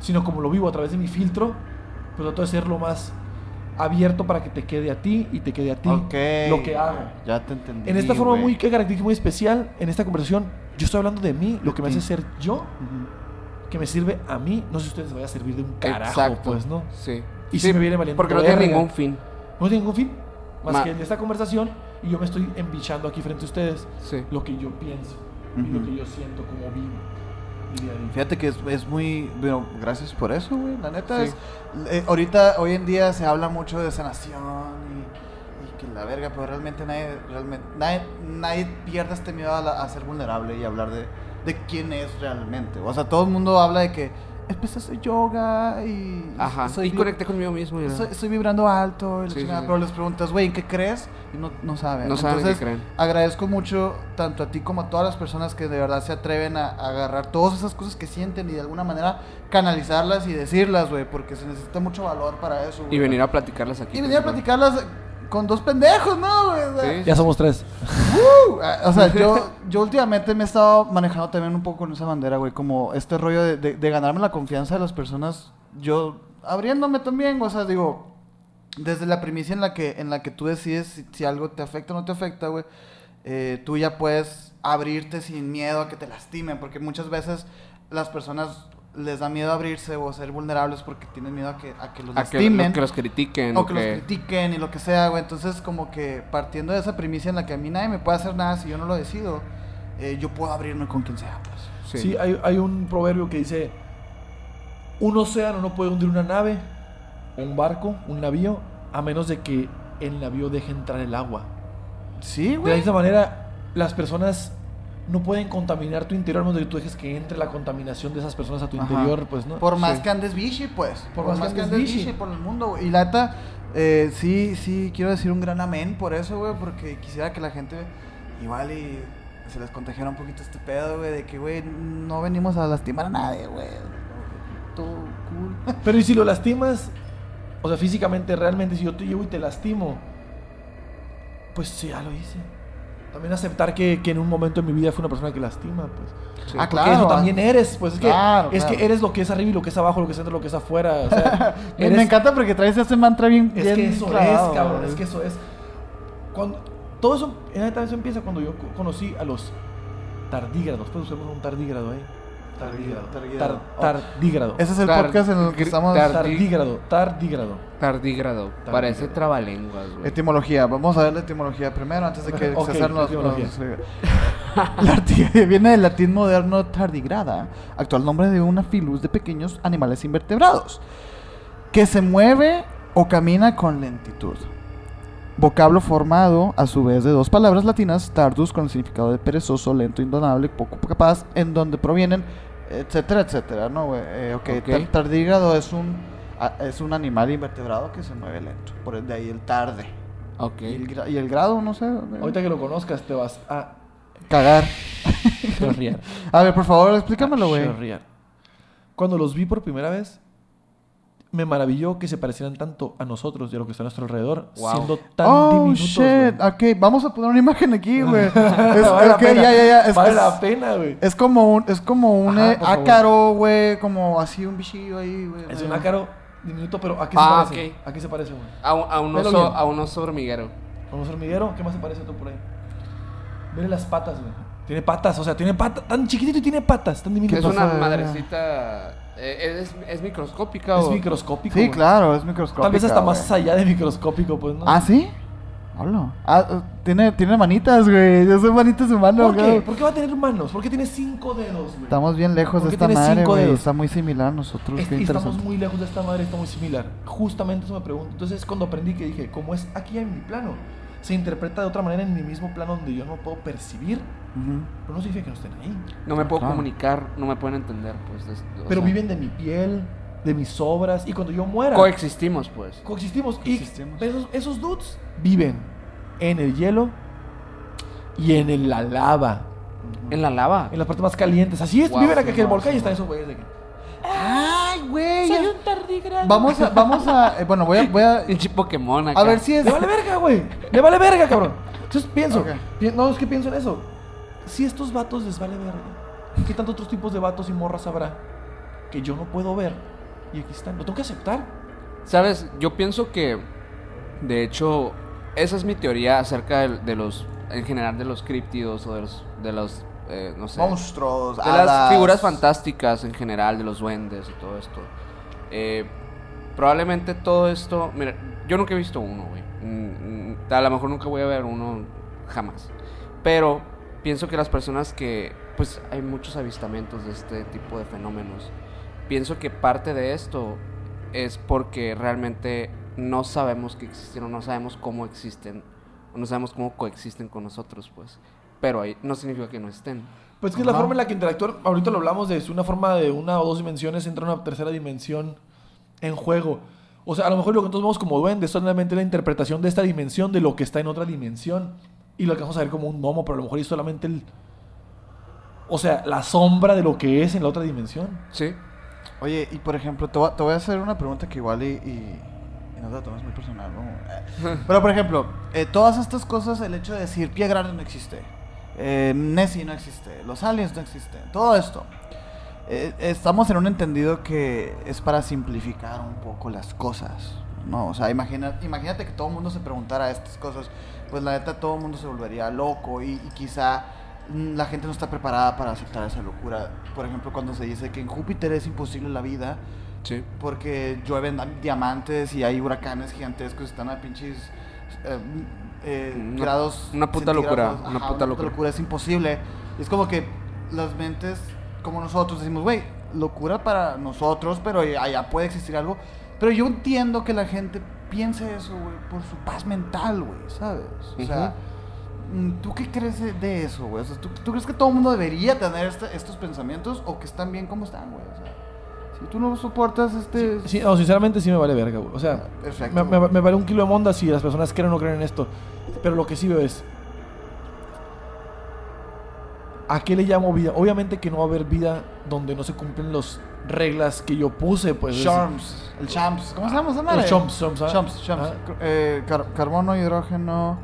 sino como lo vivo a través de mi filtro, pues trato de ser lo más abierto para que te quede a ti y te quede a ti lo que hago. Ya te entendí. En esta forma muy que característica muy especial, en esta conversación, yo estoy hablando de mí, lo que me hace ser yo, que me sirve a mí, no sé si ustedes les vaya a servir de un carajo, Exacto. pues, ¿no? Sí. Y Sí, si me viene valiendo Porque no tiene verga. ningún fin. No tiene ningún fin, más Ma- que en esta conversación y yo me estoy embichando aquí frente a ustedes Sí. lo que yo pienso y lo que yo siento como vivo. Fíjate que es, es muy. Bueno, gracias por eso, güey. La neta Sí. es. eh, ahorita, hoy en día se habla mucho de sanación y, y que la verga, pero realmente nadie, realmente, nadie, nadie pierde este miedo a, la- a ser vulnerable y hablar de, de quién es realmente. O sea, todo el mundo habla de que empecé a hacer yoga y. Ajá. soy y conecté conmigo mismo. y Estoy, estoy vibrando alto, y Sí, sí, pero les preguntas, güey, ¿en qué crees? Y no, no saben. No saben Entonces, qué creen. agradezco mucho tanto a ti como a todas las personas que de verdad se atreven a, a agarrar todas esas cosas que sienten y de alguna manera canalizarlas y decirlas, güey, porque se necesita mucho valor para eso. Y venir a platicarlas aquí. Y venir a platicarlas con dos pendejos, ¿no, güey? O sea, Sí. Ya somos tres. Uh, ah, o sea, yo, yo últimamente me he estado manejando también un poco con esa bandera, güey, como este rollo de, de- de ganarme la confianza de las personas, yo abriéndome también, o sea, digo, desde la primicia en la que, en la que tú decides si, si algo te afecta o no te afecta, güey, eh, tú ya puedes abrirte sin miedo a que te lastimen, porque muchas veces las personas les da miedo abrirse o ser vulnerables porque tienen miedo a que, a que los A que, lastimen. que los critiquen. O que los critiquen y lo que sea, güey. Entonces, como que partiendo de esa primicia en la que a mí nadie me puede hacer nada si yo no lo decido, eh, yo puedo abrirme con quien sea, pues. Sí. Sí, hay, hay un proverbio que dice, un océano no puede hundir una nave, un barco, un navío, a menos de que el navío deje entrar el agua. Sí, De güey. misma manera, las personas no pueden contaminar tu interior a menos de que tú dejes que entre la contaminación de esas personas a tu Ajá. interior, pues, ¿no? Por más Sí. que andes bichi, pues. Por más que andes bichi. por el mundo, güey. Y la neta, eh, sí, sí, quiero decir un gran amén por eso, güey, porque quisiera que la gente igual y se les contagiara un poquito este pedo, güey, de que, güey, no venimos a lastimar a nadie, güey. Todo cool. *laughs* Pero y si lo lastimas, o sea, físicamente, realmente, si yo te llevo y te lastimo, pues sí, ya lo hice. También aceptar que, que en un momento de mi vida fue una persona que lastima, pues. Sí. Ah, Porque claro. eso también eres, pues es que, Claro, es que eres lo que es arriba y lo que es abajo, lo que es dentro, lo que es afuera. O sea, *laughs* Me- eres- Me encanta porque traes ese mantra bien. Es bien que eso clavado, es, cabrón, es que eso es. Cuando, todo eso, en eso empieza cuando yo co- conocí a los tardígrados. Pues usamos un tardígrado ahí. Tardígrado. Tardígrado. Tar- tardígrado. Ese es el Tar- podcast en el que estamos. tar- Tardígrado. Tardígrado. Tardígrado. Parece trabalenguas, güey. Etimología, vamos a ver la etimología primero antes de que Ok, César nos, *laughs* La viene del latín moderno tardigrada, actual nombre de una filus de pequeños animales invertebrados, que se mueve o camina con lentitud. Vocablo formado a su vez de dos palabras latinas, tardus con el significado de perezoso, lento, indonable, poco capaz, en donde provienen, etcétera, etcétera, ¿no, güey? Eh, ok, Ok. tar- tardígrado es un, es un animal invertebrado que se mueve lento, por el de ahí el tarde. Ok. Y el, y el grado, no sé. Ahorita que lo conozcas, te vas a Cagar. *laughs* chorrear. A ver, por favor, explícamelo, güey. Chorrear. Cuando los vi por primera vez, me maravilló que se parecieran tanto a nosotros y a lo que está a nuestro alrededor, Wow. siendo tan Oh, diminutos. shit. güey. Ok, vamos a poner una imagen aquí, *laughs* güey. Es, vale la ok, pena. ya, ya, ya. Es, vale es- la pena, güey. es como un, es como un Ajá, eh, ácaro, güey. Como así un bichillo ahí, güey. Es un ácaro diminuto, pero ¿a qué Ah, se parece? ok. ¿A qué se parece, güey? A, un- a un oso, a un oso hormiguero. ¿A un hormiguero? ¿Qué más se parece tú por ahí? Mire las patas, güey. Tiene patas, o sea, tiene patas. Tan chiquitito y tiene patas, tan Es diminuto. pasa, una madrecita. Eh, ¿Es, es microscópica Es o...? microscópico. Sí, güey. claro, es microscópico. Tal vez hasta más allá de microscópico, pues, ¿no? ¿Ah, sí? Hola. Ah, eh, tiene, tiene manitas, güey. Yo soy manitas humanas, ¿Por qué? güey. ¿Por qué va a tener manos? ¿Por qué tiene cinco dedos, güey? Estamos bien lejos de ¿Por qué esta madre, güey. dedos? Está muy similar a nosotros. Es- estamos muy lejos de esta madre, está muy similar. Justamente eso me pregunto. Entonces, cuando aprendí que dije, como es aquí en mi plano, se interpreta de otra manera en mi mismo plano donde yo no puedo percibir, Ujú. pero no significa que no estén ahí. No me puedo Claro. comunicar, no me pueden entender, pues. es- Pero sea, viven de mi piel, de mis obras, y cuando yo muera, Coexistimos, pues. coexistimos. Coexistimos. Y esos, esos dudes viven en el hielo y en el- la lava, En la lava. en las partes más calientes. Así es, Wow, viven acá que el volcán y están esos güeyes de que. Ay, güey. Ya- Vamos a, vamos a, eh, bueno, voy a, voy a, *laughs* Pinche Pokémon acá. a ver si es, Le vale verga, güey. Le vale verga, cabrón. Entonces pienso. Ok. pi- no, es que pienso en eso. Si a estos vatos les vale verga, ¿qué tantos otros tipos de vatos y morras habrá que yo no puedo ver? Y aquí están. Lo tengo que aceptar. Sabes, yo pienso que, de hecho, esa es mi teoría acerca de, de los, en general, de los críptidos o de los, de los, eh, no sé. monstruos, De hadas. las figuras fantásticas en general, de los duendes y todo esto. Eh, probablemente todo esto. Mira, yo nunca he visto uno, güey. Mm, mm, A lo mejor nunca voy a ver uno jamás. Pero pienso que las personas que. Pues hay muchos avistamientos de este tipo de fenómenos. Pienso que parte de esto es porque realmente no sabemos que existen o no sabemos cómo existen. O no sabemos cómo coexisten con nosotros, pues. Pero ahí no significa que no estén. Pues que es la forma en la que interactúan. Ahorita lo hablamos de es una forma de una o dos dimensiones, entra una tercera dimensión en juego. O sea, a lo mejor lo que nosotros vemos como duendes es solamente la interpretación de esta dimensión de lo que está en otra dimensión. Y lo alcanzamos a ver como un gnomo, pero a lo mejor es solamente el. O sea, la sombra de lo que es en la otra dimensión. Sí. Oye, y por ejemplo, te voy, a- te voy a hacer una pregunta que igual y, y, y no te la tomes muy personal, ¿no? *laughs* Pero por ejemplo, eh, todas estas cosas, el hecho de decir pie grande no existe, eh, Nessie no existe, los aliens no existen, todo esto. eh, estamos en un entendido que es para simplificar un poco las cosas, ¿no? O sea, imagina, imagínate que todo el mundo se preguntara estas cosas, pues la neta todo el mundo se volvería loco y, y quizá la gente no está preparada para aceptar esa locura. Por ejemplo, cuando se dice que en Júpiter es imposible la vida Sí. porque llueven diamantes y hay huracanes gigantescos, están a pinches eh, eh, Una- grados. una puta locura, una puta locura. Es imposible. Es como que las mentes, como nosotros, decimos, güey, locura para nosotros, pero allá puede existir algo. Pero yo entiendo que la gente piense eso, güey, por su paz mental, güey, ¿sabes? O sea. mm, ¿Tú qué crees de- de eso, güey? O sea, ¿tú, tú crees que todo el mundo debería tener este- estos pensamientos o que están bien como están, güey? O sea, si tú no soportas este... Sí, no, sinceramente sí me vale verga, güey. O sea, me, me- me vale un kilo de monda si las personas creen o no creen en esto. Pero lo que sí veo es. ¿A qué le llamo vida? Obviamente que no va a haber vida donde no se cumplen las reglas que yo puse, pues. es- Charms, el champs, ¿cómo se llama esa madre? Los chomps, chomps, ¿ah? Chomps. Ah. Eh, car- carbono, hidrógeno,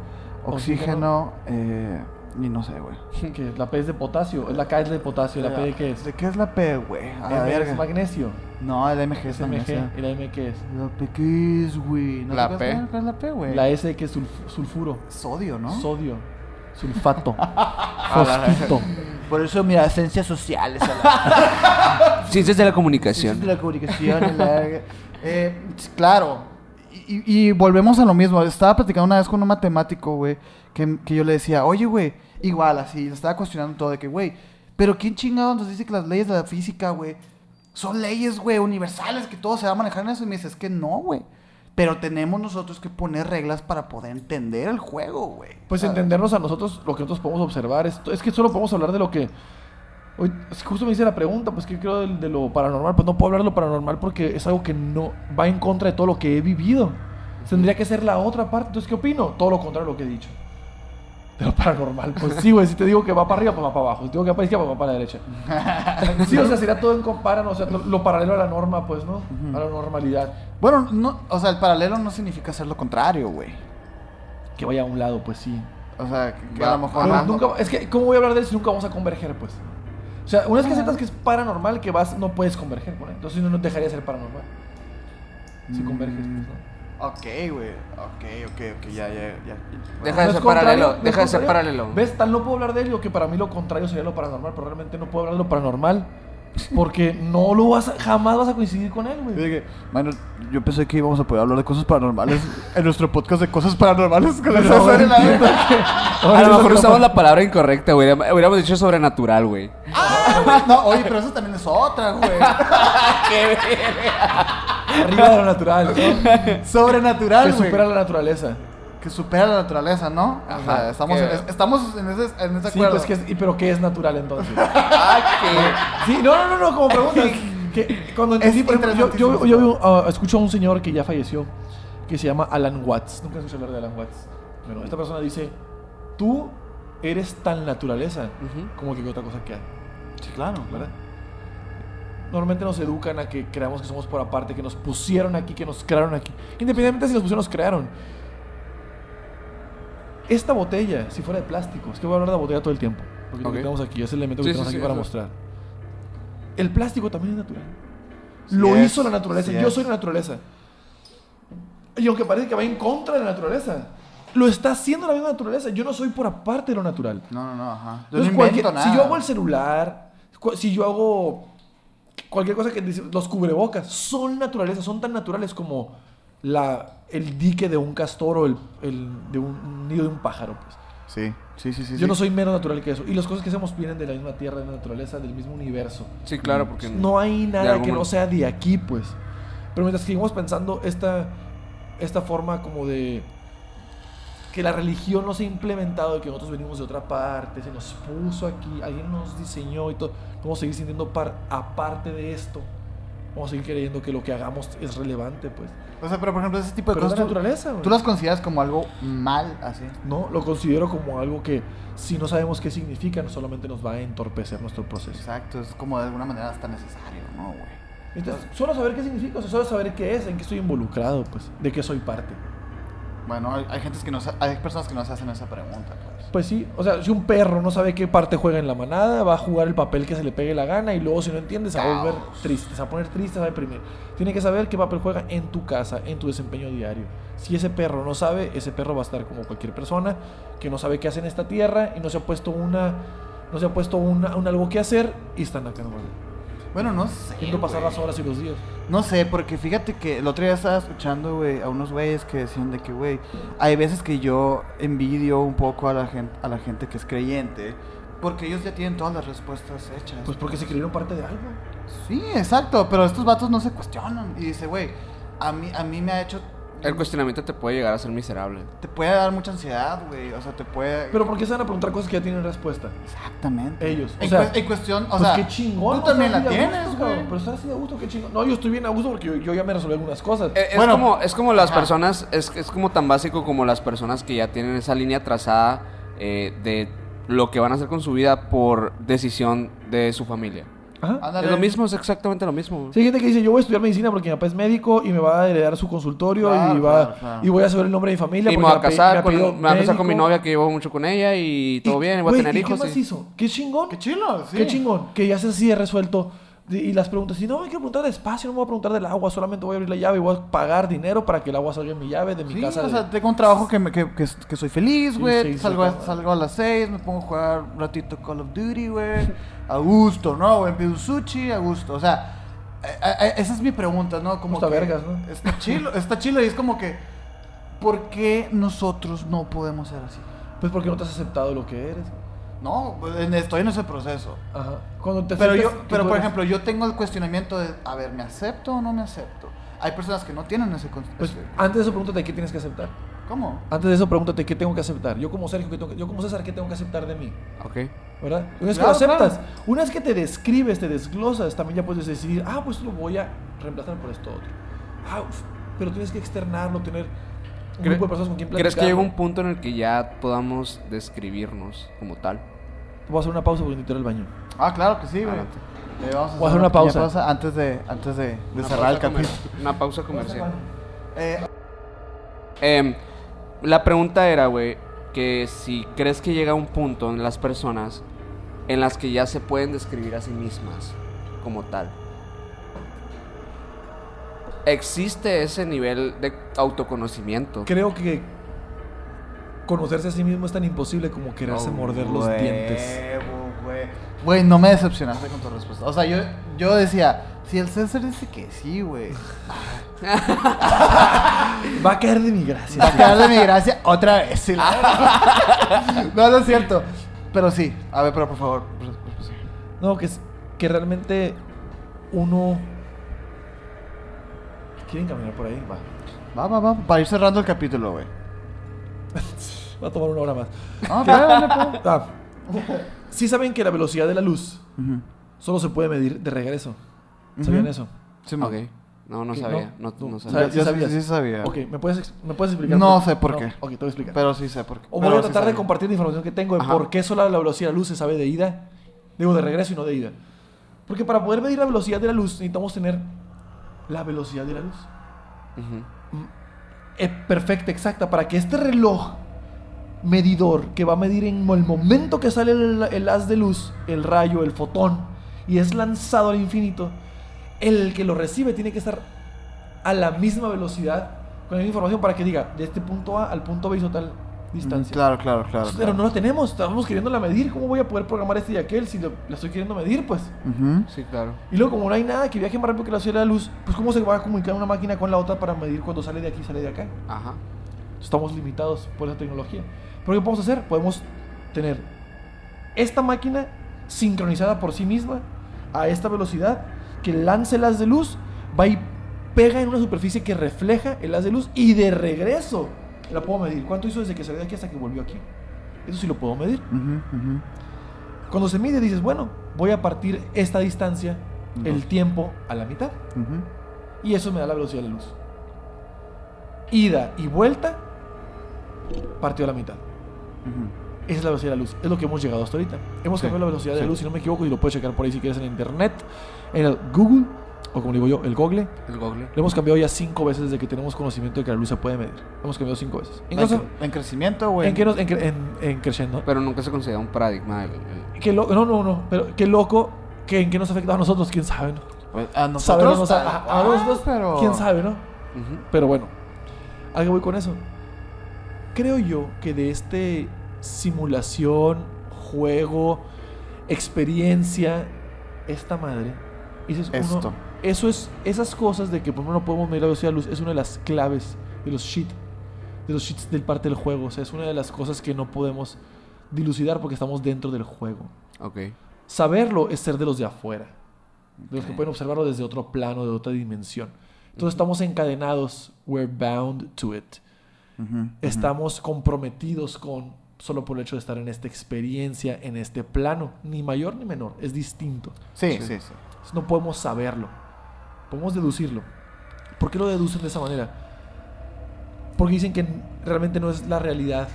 oxígeno, eh, y no sé, güey. *laughs* Que la P es de potasio. Es la K es de potasio. ¿La P de qué es? ¿De qué es la P, güey? A la es magnesio. No, el MG es magnesio. ¿Y la M qué es? ¿La P qué es, güey? ¿No La P. ¿Cuál es la P, güey? La S que es sulf- sulfuro. Sodio, ¿no? Sodio. Sulfato. A *laughs* la- Fosfito. Por eso, mira, ciencias sociales. a la- *laughs* Ciencias de la Ciencias comunicación. de la comunicación. la- eh, claro. Y, y- volvemos a lo mismo. Estaba platicando una vez con un matemático, güey, que, que yo le decía, oye, güey, igual así, le estaba cuestionando todo de que, güey, pero ¿quién chingado nos dice que las leyes de la física, güey, son leyes, güey, universales, que todo se va a manejar en eso? Y me dice, es que no, güey. Pero tenemos nosotros que poner reglas para poder entender el juego, güey. Pues ¿sabes? entendernos a nosotros, lo que nosotros podemos observar. Es, es que solo podemos hablar de lo que. Hoy, es que justo me hice la pregunta, pues que creo de, de lo paranormal. Pues no puedo hablar de lo paranormal porque es algo que no va en contra de todo lo que he vivido. Tendría que ser la otra parte. Entonces, ¿qué opino? Todo lo contrario de lo que he dicho. De lo paranormal. Pues sí, güey. Si te digo que va para arriba, pues va para abajo. Si te digo que va para izquierda, pues va para la derecha. *laughs* Sí, o sea, sería todo en comparan, o sea, lo, lo paralelo a la norma, pues, ¿no? A la normalidad. Bueno, no, o sea, el paralelo no significa hacer lo contrario, güey. Que vaya a un lado, pues sí. O sea, que, que Va- a lo mejor... Ajá. nunca, es que, ¿cómo voy a hablar de él si nunca vamos a converger, pues? O sea, una vez que aceptas que es paranormal, que vas, no puedes converger con él. Entonces no, no dejaría de ser paranormal. Si Mm. converges, pues, ¿no? Ok, güey. Ok, ok, ok, ya, ya, ya. Deja ¿No de ser paralelo, ¿No es deja de ser paralelo. ¿Ves? Tal no puedo hablar de él, o que para mí lo contrario sería lo paranormal, pero realmente no puedo hablar de lo paranormal Porque no lo vas a, jamás vas a coincidir con él, Yo güey. dije, bueno, yo pensé que íbamos a poder hablar de cosas paranormales en nuestro podcast de cosas paranormales con la neta. *laughs* A lo mejor usamos la palabra incorrecta, güey. Hubiéramos dicho sobrenatural, güey. No, oye, pero eso también es otra, güey. *laughs* no- arriba de lo natural, ¿no? Sobrenatural, Que güey. supera la naturaleza. Que supera la naturaleza, ¿no? O sea, Ajá, estamos, que- en, es- estamos en ese, en ese Sí, acuerdo. pues es- y pero ¿qué es natural entonces? *laughs* Ah, Sí, no, no, no, no, como preguntas. Que cuando Es por ejemplo, yo, yo, yo ah, escucho a un señor que ya falleció, que se llama Alan Watts. Nunca escuché hablar de Alan Watts. Bueno, esta persona dice, tú eres tan naturaleza Ujú. como que otra cosa que hay, Sí, claro, ¿verdad? Normalmente nos educan a que creamos que somos por aparte, que nos pusieron aquí, que nos crearon aquí. Independientemente si nos pusieron, nos crearon. Esta botella, si fuera de plástico, es que voy a hablar de la botella todo el tiempo, porque Ok. lo que tenemos aquí es el elemento que Sí, tenemos sí, aquí sí, para mostrar. El plástico también es natural. Lo es, hizo la naturaleza. Yo soy la naturaleza. Y aunque parece que va en contra de la naturaleza, lo está haciendo la misma naturaleza. Yo no soy por aparte de lo natural. No, no, no, ajá. Yo Entonces, no cualquier- nada. si yo hago el celular, si yo hago cualquier cosa que dice, los cubrebocas, son naturaleza, son tan naturales como la, el dique de un castor o el, el de un nido de un pájaro. Pues. Sí, sí, sí, sí. yo sí. no soy menos natural que eso. Y las cosas que hacemos vienen de la misma tierra, de la naturaleza, del mismo universo. Sí, claro, porque... No hay nada que no sea de aquí, pues. Pero mientras que seguimos pensando esta, esta forma como de que la religión no se ha implementado, de que nosotros venimos de otra parte, se nos puso aquí, alguien nos diseñó y todo, vamos a seguir sintiendo par, aparte de esto. Vamos a seguir creyendo que lo que hagamos es relevante, pues. O sea, pero por ejemplo, ese tipo de Pero es cosas. la tú- naturaleza, güey. ¿Tú las consideras como algo mal, así? No, lo considero como algo que si no sabemos qué significa, solamente nos va a entorpecer nuestro proceso. Exacto, es como de alguna manera hasta necesario, ¿no, güey? Entonces, solo saber qué significa, o sea, solo saber qué es, en qué estoy involucrado, pues, de qué soy parte. Bueno, hay, hay gentes que no hay personas que no se hacen esa pregunta, pues. Pues sí, o sea, si un perro no sabe qué parte juega en la manada, va a jugar el papel que se le pegue la gana y luego si no entiende se va a volver triste, se va a poner triste, se va a deprimir. Tiene que saber qué papel juega en tu casa, en tu desempeño diario. Si ese perro no sabe, ese perro va a estar como cualquier persona que no sabe qué hace en esta tierra y no se ha puesto una no se ha puesto una, un algo que hacer y están acá nomás. Bueno, no sé. Viendo pasar las horas y los días. No sé, porque fíjate que el otro día estaba escuchando, güey, a unos güeyes que decían de que, güey, hay veces que yo envidio un poco a la gente, a la gente que es creyente, porque ellos ya tienen todas las respuestas hechas. Pues porque se creyeron parte de algo. sí, exacto, pero estos vatos no se cuestionan. Y dice, güey, a mí, a mí me ha hecho... El cuestionamiento te puede llegar a ser miserable. Te puede dar mucha ansiedad, güey, o sea, te puede... Pero ¿por qué se van a preguntar cosas que ya tienen respuesta? Exactamente. Ellos, o En, sea, en cuestión, o pues sea, qué chingón. tú también la tienes, güey. Pero estás así de gusto, qué chingón. No, yo estoy bien a gusto porque yo, yo ya me resolví algunas cosas. Eh, Es, Bueno, como, es como las ajá. personas, es, es como tan básico como las personas que ya tienen esa línea trazada eh, de lo que van a hacer con su vida por decisión de su familia. Ajá. Es lo mismo, es exactamente lo mismo. Sí, hay gente que dice, yo voy a estudiar medicina porque mi papá es médico y me va a heredar su consultorio Claro, y, va, claro, claro. y voy a saber el nombre de mi familia. Y me voy a casar, con, me voy a casar con mi médico". novia que llevo mucho con ella y todo bien, y voy a tener ¿y hijos. ¿Qué más y- hizo? Qué chingón. Qué chilo, sí. Qué chingón. Que ya se así de resuelto. Y- las preguntas, si no me quiero preguntar despacio, no me voy a preguntar del agua, solamente voy a abrir la llave y voy a pagar dinero para que el agua salga en mi llave de mi Sí, casa. o de- sea, tengo un trabajo que, me- que, que, que soy feliz, güey. sí, sí, salgo, a- salgo a las 6, me pongo a jugar un ratito Call of Duty, güey. *laughs* A gusto, ¿no? Güey, pido sushi, a gusto. O sea, esa es mi pregunta, ¿no? Como Está que vergas, ¿no? Está chilo, está chilo y es como que, ¿por qué nosotros no podemos ser así? Pues porque no te has aceptado lo que eres. No, estoy en ese proceso. Ajá. Cuando te Pero aceptas yo, pero por eres- ejemplo, yo tengo el cuestionamiento de, a ver, ¿me acepto o no me acepto? Hay personas que no tienen ese Pues cuestionamiento. antes de eso, pregúntate qué tienes que aceptar. ¿Cómo? Antes de eso, pregúntate qué tengo que aceptar. Yo como Sergio, ¿qué tengo que- yo como César, ¿qué tengo que aceptar de mí? Ok. ¿Verdad? Una vez Claro, que lo aceptas, claro. una vez que te describes, te desglosas, también ya puedes decidir, ah, pues lo voy a reemplazar por esto otro. Ah, uf, pero tienes que externarlo, tener un grupo de personas con quien platicar. ¿Crees que llega un punto en el que ya podamos describirnos como tal? Voy a hacer una pausa porque necesito ir al baño. Ah, claro que sí, güey. Eh, vamos a Voy a hacer una pausa. antes de, antes de, cerrar el capítulo. Una pausa comercial. Eh, la pregunta era, güey, que si crees que llega un punto en las personas en las que ya se pueden describir a sí mismas como tal. ¿Existe ese nivel de autoconocimiento? Creo que conocerse a sí mismo es tan imposible como quererse oh, morder los huevo, dientes. güey. Güey, no me decepcionaste con tu respuesta. O sea, yo, yo decía, si el César dice que sí, güey, *laughs* *laughs* Va a caer de mi gracia. va a quedar de mi gracia otra vez. sí, la *laughs* verdad. no, no es cierto. Pero sí, a ver, pero por favor. No, que, es, que realmente uno... ¿Quieren caminar por ahí? Va. Va, va, va. Para ir cerrando el capítulo, güey. *laughs* Va a tomar una hora más. Ah, dale, dale, pues. Ah. Sí saben que la velocidad de la luz solo se puede medir de regreso. ¿Sabían Ujú. eso? Sí. Ok. No, no sabía. No, No, tú. no ¿Sabes? sabía. Yo, ¿Sí yo sabías? sí sabía. Ok, ¿me puedes, ¿me puedes explicar? No sé por qué. Ok, te voy a explicar. Pero sí sé por qué. o voy Pero a sí tratar de sabía. compartir la información que tengo de Ajá. por qué solo la velocidad de la luz se sabe de ida. Digo, de regreso y no de ida. Porque para poder medir la velocidad de la luz necesitamos tener la velocidad de la luz. Ujú. es perfecta, exacta, para que este reloj medidor que va a medir en el momento que sale el, el haz de luz, el rayo, el fotón, y es lanzado al infinito, el que lo recibe tiene que estar a la misma velocidad con la misma información para que diga, de este punto A al punto B hizo tal distancia. Mm, Claro, claro, claro. Pero claro. no lo tenemos, estamos queriéndola medir, ¿cómo voy a poder programar este y aquel si lo, la estoy queriendo medir? Pues. Sí, claro. Y luego, como no hay nada que viaje más rápido que la velocidad de la luz, pues ¿cómo se va a comunicar una máquina con la otra para medir cuando sale de aquí y sale de acá? Ajá. Estamos limitados por esa tecnología. ¿Pero qué podemos hacer? Podemos tener esta máquina sincronizada por sí misma a esta velocidad que lance el haz de luz, va y pega en una superficie que refleja el haz de luz y de regreso la puedo medir. ¿Cuánto hizo desde que salió de aquí hasta que volvió aquí? Eso sí lo puedo medir. Cuando se mide dices, bueno, voy a partir esta distancia, el tiempo, a la mitad. Y eso me da la velocidad de la luz. Ida y vuelta, partió a la mitad. Esa es la velocidad de la luz. Es lo que hemos llegado hasta ahorita. Hemos Sí, cambiado la velocidad de la luz, si no me equivoco, y lo puedes checar por ahí si quieres en internet, en el Google, o como digo yo, el Google. El Google. Lo hemos cambiado ya cinco veces desde que tenemos conocimiento de que la luz se puede medir. Lo hemos cambiado cinco veces. En, Incluso, cre- en crecimiento, güey. ¿en qué nos- en, cre- en- en crescendo? Pero nunca se considera un paradigma. El, el- Qué lo- no, no, no. Pero qué loco que en qué nos ha afectado a nosotros, quién sabe, ¿no? Pues, a nosotros. A- nosotros, pero... quién sabe, ¿no? Pero bueno, ¿a qué voy con eso? Creo yo que de este simulación, juego, experiencia, esta madre, ese es uno- Esto. eso es, esas cosas de que por ejemplo no podemos medir la velocidad de la luz, es una de las claves de los cheats, de los cheats del parte del juego. O sea, es una de las cosas que no podemos dilucidar porque estamos dentro del juego. Ok. Saberlo es ser de los de afuera, de los que pueden observarlo desde otro plano, de otra dimensión. Entonces estamos encadenados, we're bound to it. Estamos comprometidos con solo por el hecho de estar en esta experiencia, en este plano, ni mayor ni menor, es distinto. Sí, Sí. sí, sí. No podemos saberlo, podemos deducirlo. ¿Por qué lo deducen de esa manera? Porque dicen que realmente no es la realidad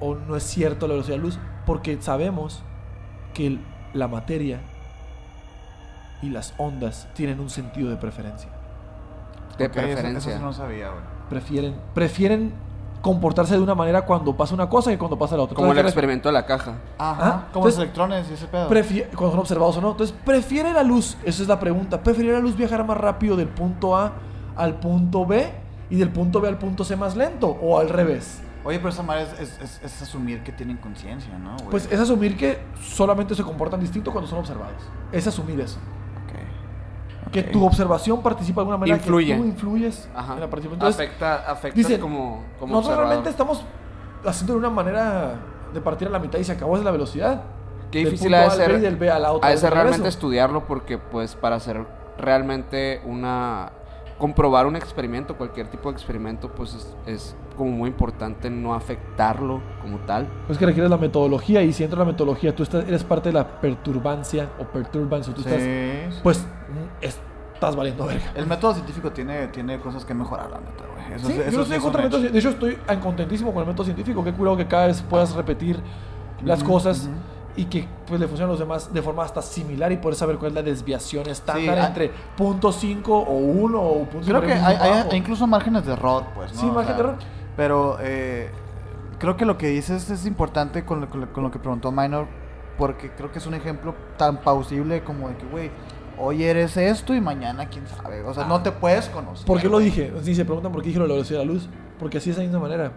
o no es cierto la velocidad de la luz, porque sabemos que la materia y las ondas tienen un sentido de preferencia. De preferencia. Eso, no sabía, güey. Prefieren, prefieren comportarse de una manera cuando pasa una cosa que cuando pasa la otra. Como el experimento de la caja. Ajá. Ah, como entonces- los electrones y ese pedo. Cuando son observados o no. Entonces, ¿prefiere la luz? Esa es la pregunta. ¿Prefiere la luz viajar más rápido del punto A al punto B y del punto B al punto C más lento? ¿O al revés? Oye, pero esa madre es, es, es- es asumir que tienen conciencia, ¿no, güey? Pues es asumir que solamente se comportan distinto cuando son observados. Es asumir eso. Que tu observación participa de alguna manera Influye. que tú influyes Ajá. en la participación. Entonces, afecta afectas dicen, como, como nosotros observador. realmente estamos haciendo de una manera de partir a la mitad y se acabó esa la velocidad. Qué Del difícil ha de B ser, B a la otra ha de ser realmente estudiarlo porque pues para hacer realmente una comprobar un experimento, cualquier tipo de experimento, pues es, es como muy importante no afectarlo como tal. Pues que requieres la metodología y si entra la metodología, tú estás, eres parte de la perturbancia o perturbance, tú Sí, estás, sí. pues mm, estás valiendo verga. El método científico tiene, tiene cosas que mejorar, la neta, güey. Eso, Sí, yo no sí estoy es contra el método. De hecho, estoy contentísimo con el método científico. Qué curado que cada vez puedas repetir las cosas y que pues, le funcionan a los demás de forma hasta similar y poder saber cuál es la desviación estándar ah. entre punto .5 o 1 o punto Creo que hay, incluso márgenes de error, pues, ¿no? Sí, O margen sea, de error. Pero eh, creo que lo que dices es importante con lo, con lo- con lo que preguntó Minor, porque creo que es un ejemplo tan pausible como de que, güey, hoy eres esto y mañana quién sabe. O sea, no te puedes conocer. ¿Por qué lo dije? Si se preguntan por qué dije lo de la velocidad de la luz, porque así de esa misma manera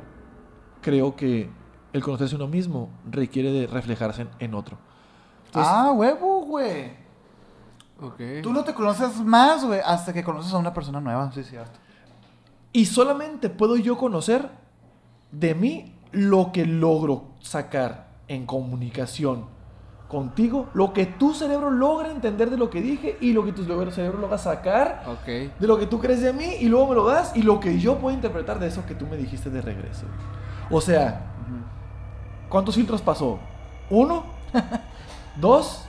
creo que el conocerse uno mismo requiere de reflejarse en, en otro. Entonces, ah, huevo. güey. Ok. Tú no te conoces más, güey, hasta que conoces a una persona nueva. Sí, cierto. Y solamente puedo yo conocer de mí lo que logro sacar en comunicación contigo, lo que tu cerebro logra entender de lo que dije y lo que tu cerebro logra sacar de lo que tú crees de mí y luego me lo das y lo que yo puedo interpretar de eso que tú me dijiste de regreso. O sea, ¿cuántos filtros pasó? ¿Uno? *laughs* ¿Dos?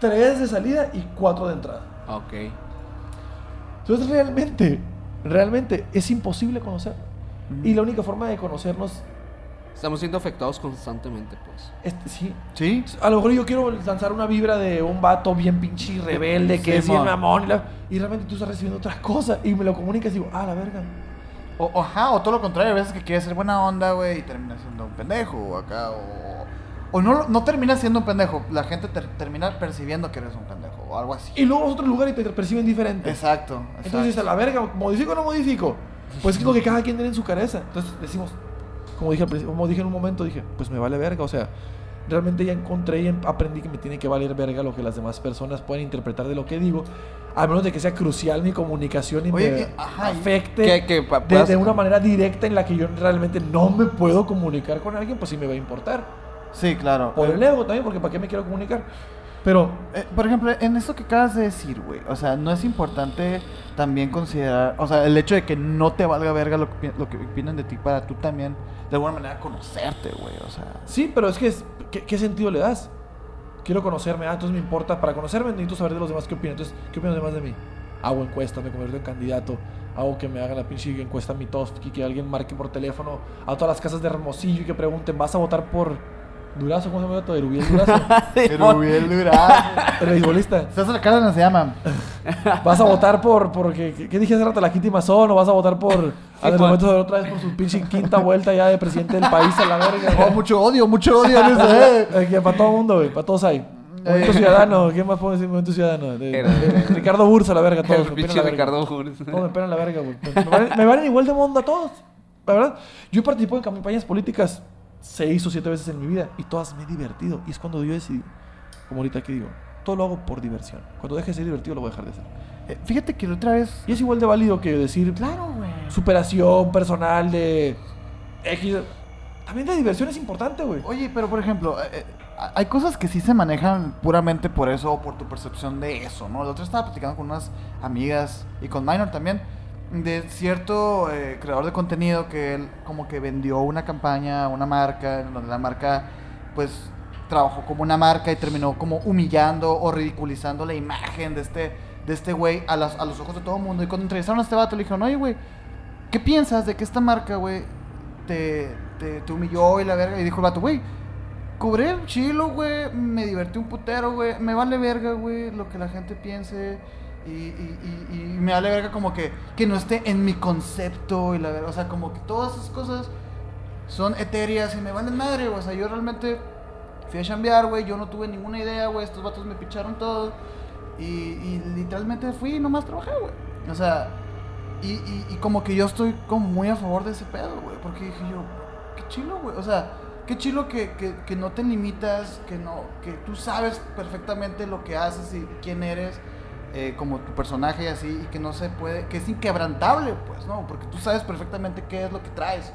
¿Tres de salida y cuatro de entrada? Ok. Entonces realmente, realmente es imposible conocerlo. Y la única forma de conocernos, Estamos siendo afectados constantemente, pues. este, sí. ¿Sí? A lo mejor yo quiero lanzar una vibra de un vato bien pinche y rebelde, que Sí, es bien mamón. Y, la- y realmente tú estás recibiendo otra cosa y me lo comunicas y digo, ah, la verga. O, o- ajá, o todo lo contrario, a veces que quieres ser buena onda, güey, y termina siendo un pendejo, o acá, o... O no, no termina siendo un pendejo, la gente ter- termina percibiendo que eres un pendejo, o algo así. Y luego vas a otro lugar y te perciben diferente. Exacto. exacto. Entonces, a la verga, ¿modifico o no modifico? Pues es lo que cada quien tiene en su cabeza. Entonces decimos, como dije, como dije en un momento, dije, pues me vale verga. O sea, realmente ya encontré y em- aprendí que me tiene que valer verga lo que las demás personas pueden interpretar de lo que digo. A menos de que sea crucial mi comunicación y Oye, me y- ajá, afecte Que- que de, de una manera directa en la que yo realmente no me puedo comunicar con alguien, pues sí me va a importar. Sí, claro. Por el ego también, porque ¿para qué me quiero comunicar? Pero Eh, por ejemplo, en esto que acabas de decir, güey, o sea, no es importante también considerar, o sea, el hecho de que no te valga verga lo que, lo que opinan de ti para tú también, de alguna manera, conocerte, güey, o sea. Sí, pero es que, es- ¿qué, sentido le das? Quiero conocerme, ah, entonces me importa. Para conocerme necesito saber de los demás qué opinan. Entonces, ¿qué opinan los demás de mí? Hago encuesta, me convierto en candidato. Hago que me hagan la pinche encuesta a mi toast y que alguien marque por teléfono a todas las casas de Hermosillo y que pregunten, ¿vas a votar por Durazo? ¿Cómo se llama? todo? Erubiel Durazo. *laughs* Erubiel Durazo. el *laughs* beisbolista. La cara, se llaman. *laughs* ¿Vas a votar por, por ¿qué, qué- dije hace rato? La Kitty Mazón o vas a votar por, a Juan. momento de otra vez por su pinche quinta vuelta ya de presidente del país a la verga? Oh, mucho odio, mucho odio, no sé. Eh, que para todo el mundo, güey, para todos hay. Movimiento Eh. Ciudadano, ¿qué más puedo decir? Movimiento Ciudadano. De- Era- de- Ricardo Bursa, la verga, todos. El pinche la verga. Ricardo Jures. Todos me pelan la verga, güey. Me, me valen, me valen igual de mundo a todos. La verdad, yo he participado en campañas políticas seis o siete veces en mi vida y todas me he divertido. Y es cuando yo decidí, como ahorita que digo, todo lo hago por diversión. Cuando deje de ser divertido, lo voy a dejar de hacer. Eh, fíjate que la otra vez. Y es igual de válido que decir, Claro, güey. superación personal de X. También de diversión es importante, güey. Oye, pero por ejemplo, eh, eh, hay cosas que sí se manejan puramente por eso o por tu percepción de eso, ¿no? La otra estaba platicando con unas amigas y con Minor también de cierto eh, creador de contenido que él como que vendió una campaña, una marca, donde la marca pues trabajó como una marca y terminó como humillando o ridiculizando la imagen de este de este güey a, las- a los ojos de todo el mundo. Y cuando entrevistaron a este vato le dijeron, oye, güey, ¿qué piensas de que esta marca, güey, te, te, te humilló y la verga? Y dijo el vato, güey, cobré chilo, güey, me divertí un putero, güey, me vale verga, güey, lo que la gente piense. Y, me vale verga como que, que no esté en mi concepto y la verga. O sea, como que todas esas cosas son etéreas y me valen madre. O sea, yo realmente fui a chambear, güey, yo no tuve ninguna idea, güey, estos vatos me picharon todo. Y, literalmente fui y nomás trabajé, güey. O sea, y, y, y como que yo estoy como muy a favor de ese pedo, güey. Porque dije yo, qué chilo, güey. O sea, qué chilo que, que, que no te limitas, que no, que tú sabes perfectamente lo que haces y quién eres. Eh, como tu personaje y así, y que no se puede, que es inquebrantable, pues, ¿no? Porque tú sabes perfectamente qué es lo que traes.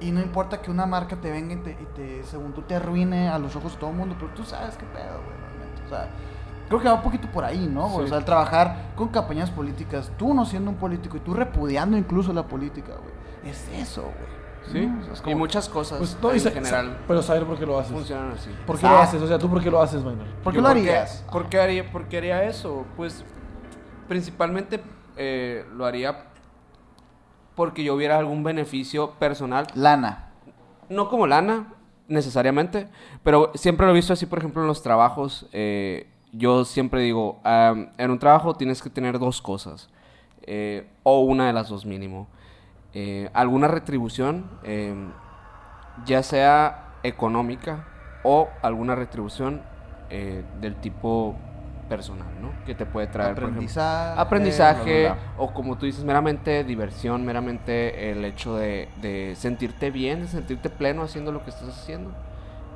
Y no importa que una marca te venga y te, y te, según tú, te arruine a los ojos de todo el mundo, pero tú sabes qué pedo, güey, realmente. O sea, creo que va un poquito por ahí, ¿no? güey? O Sí. sea, el trabajar con campañas políticas, tú no siendo un político y tú repudiando incluso la política, güey. Es eso, güey. Sí. ¿no? O sea, es Y muchas cosas Pues, no, en sa- general sa- pero saber por qué lo haces. funcionan así. ¿Por qué lo haces? O sea, ¿tú por qué lo haces, Minor? ¿Por qué Yo lo harías? ¿Por qué haría, por qué haría eso? Pues principalmente eh, lo haría porque yo hubiera algún beneficio personal. Lana. No como lana, necesariamente, pero siempre lo he visto así, por ejemplo, en los trabajos. eh, yo siempre digo, en un trabajo tienes que tener dos cosas, eh, o una de las dos mínimo. Eh, alguna retribución, em, ya sea económica o alguna retribución eh, del tipo personal, ¿no? Que te puede traer, por ejemplo, Aprendizaje. aprendizaje bla, bla, bla. o como tú dices, meramente diversión, meramente el hecho de, de sentirte bien, de sentirte pleno haciendo lo que estás haciendo.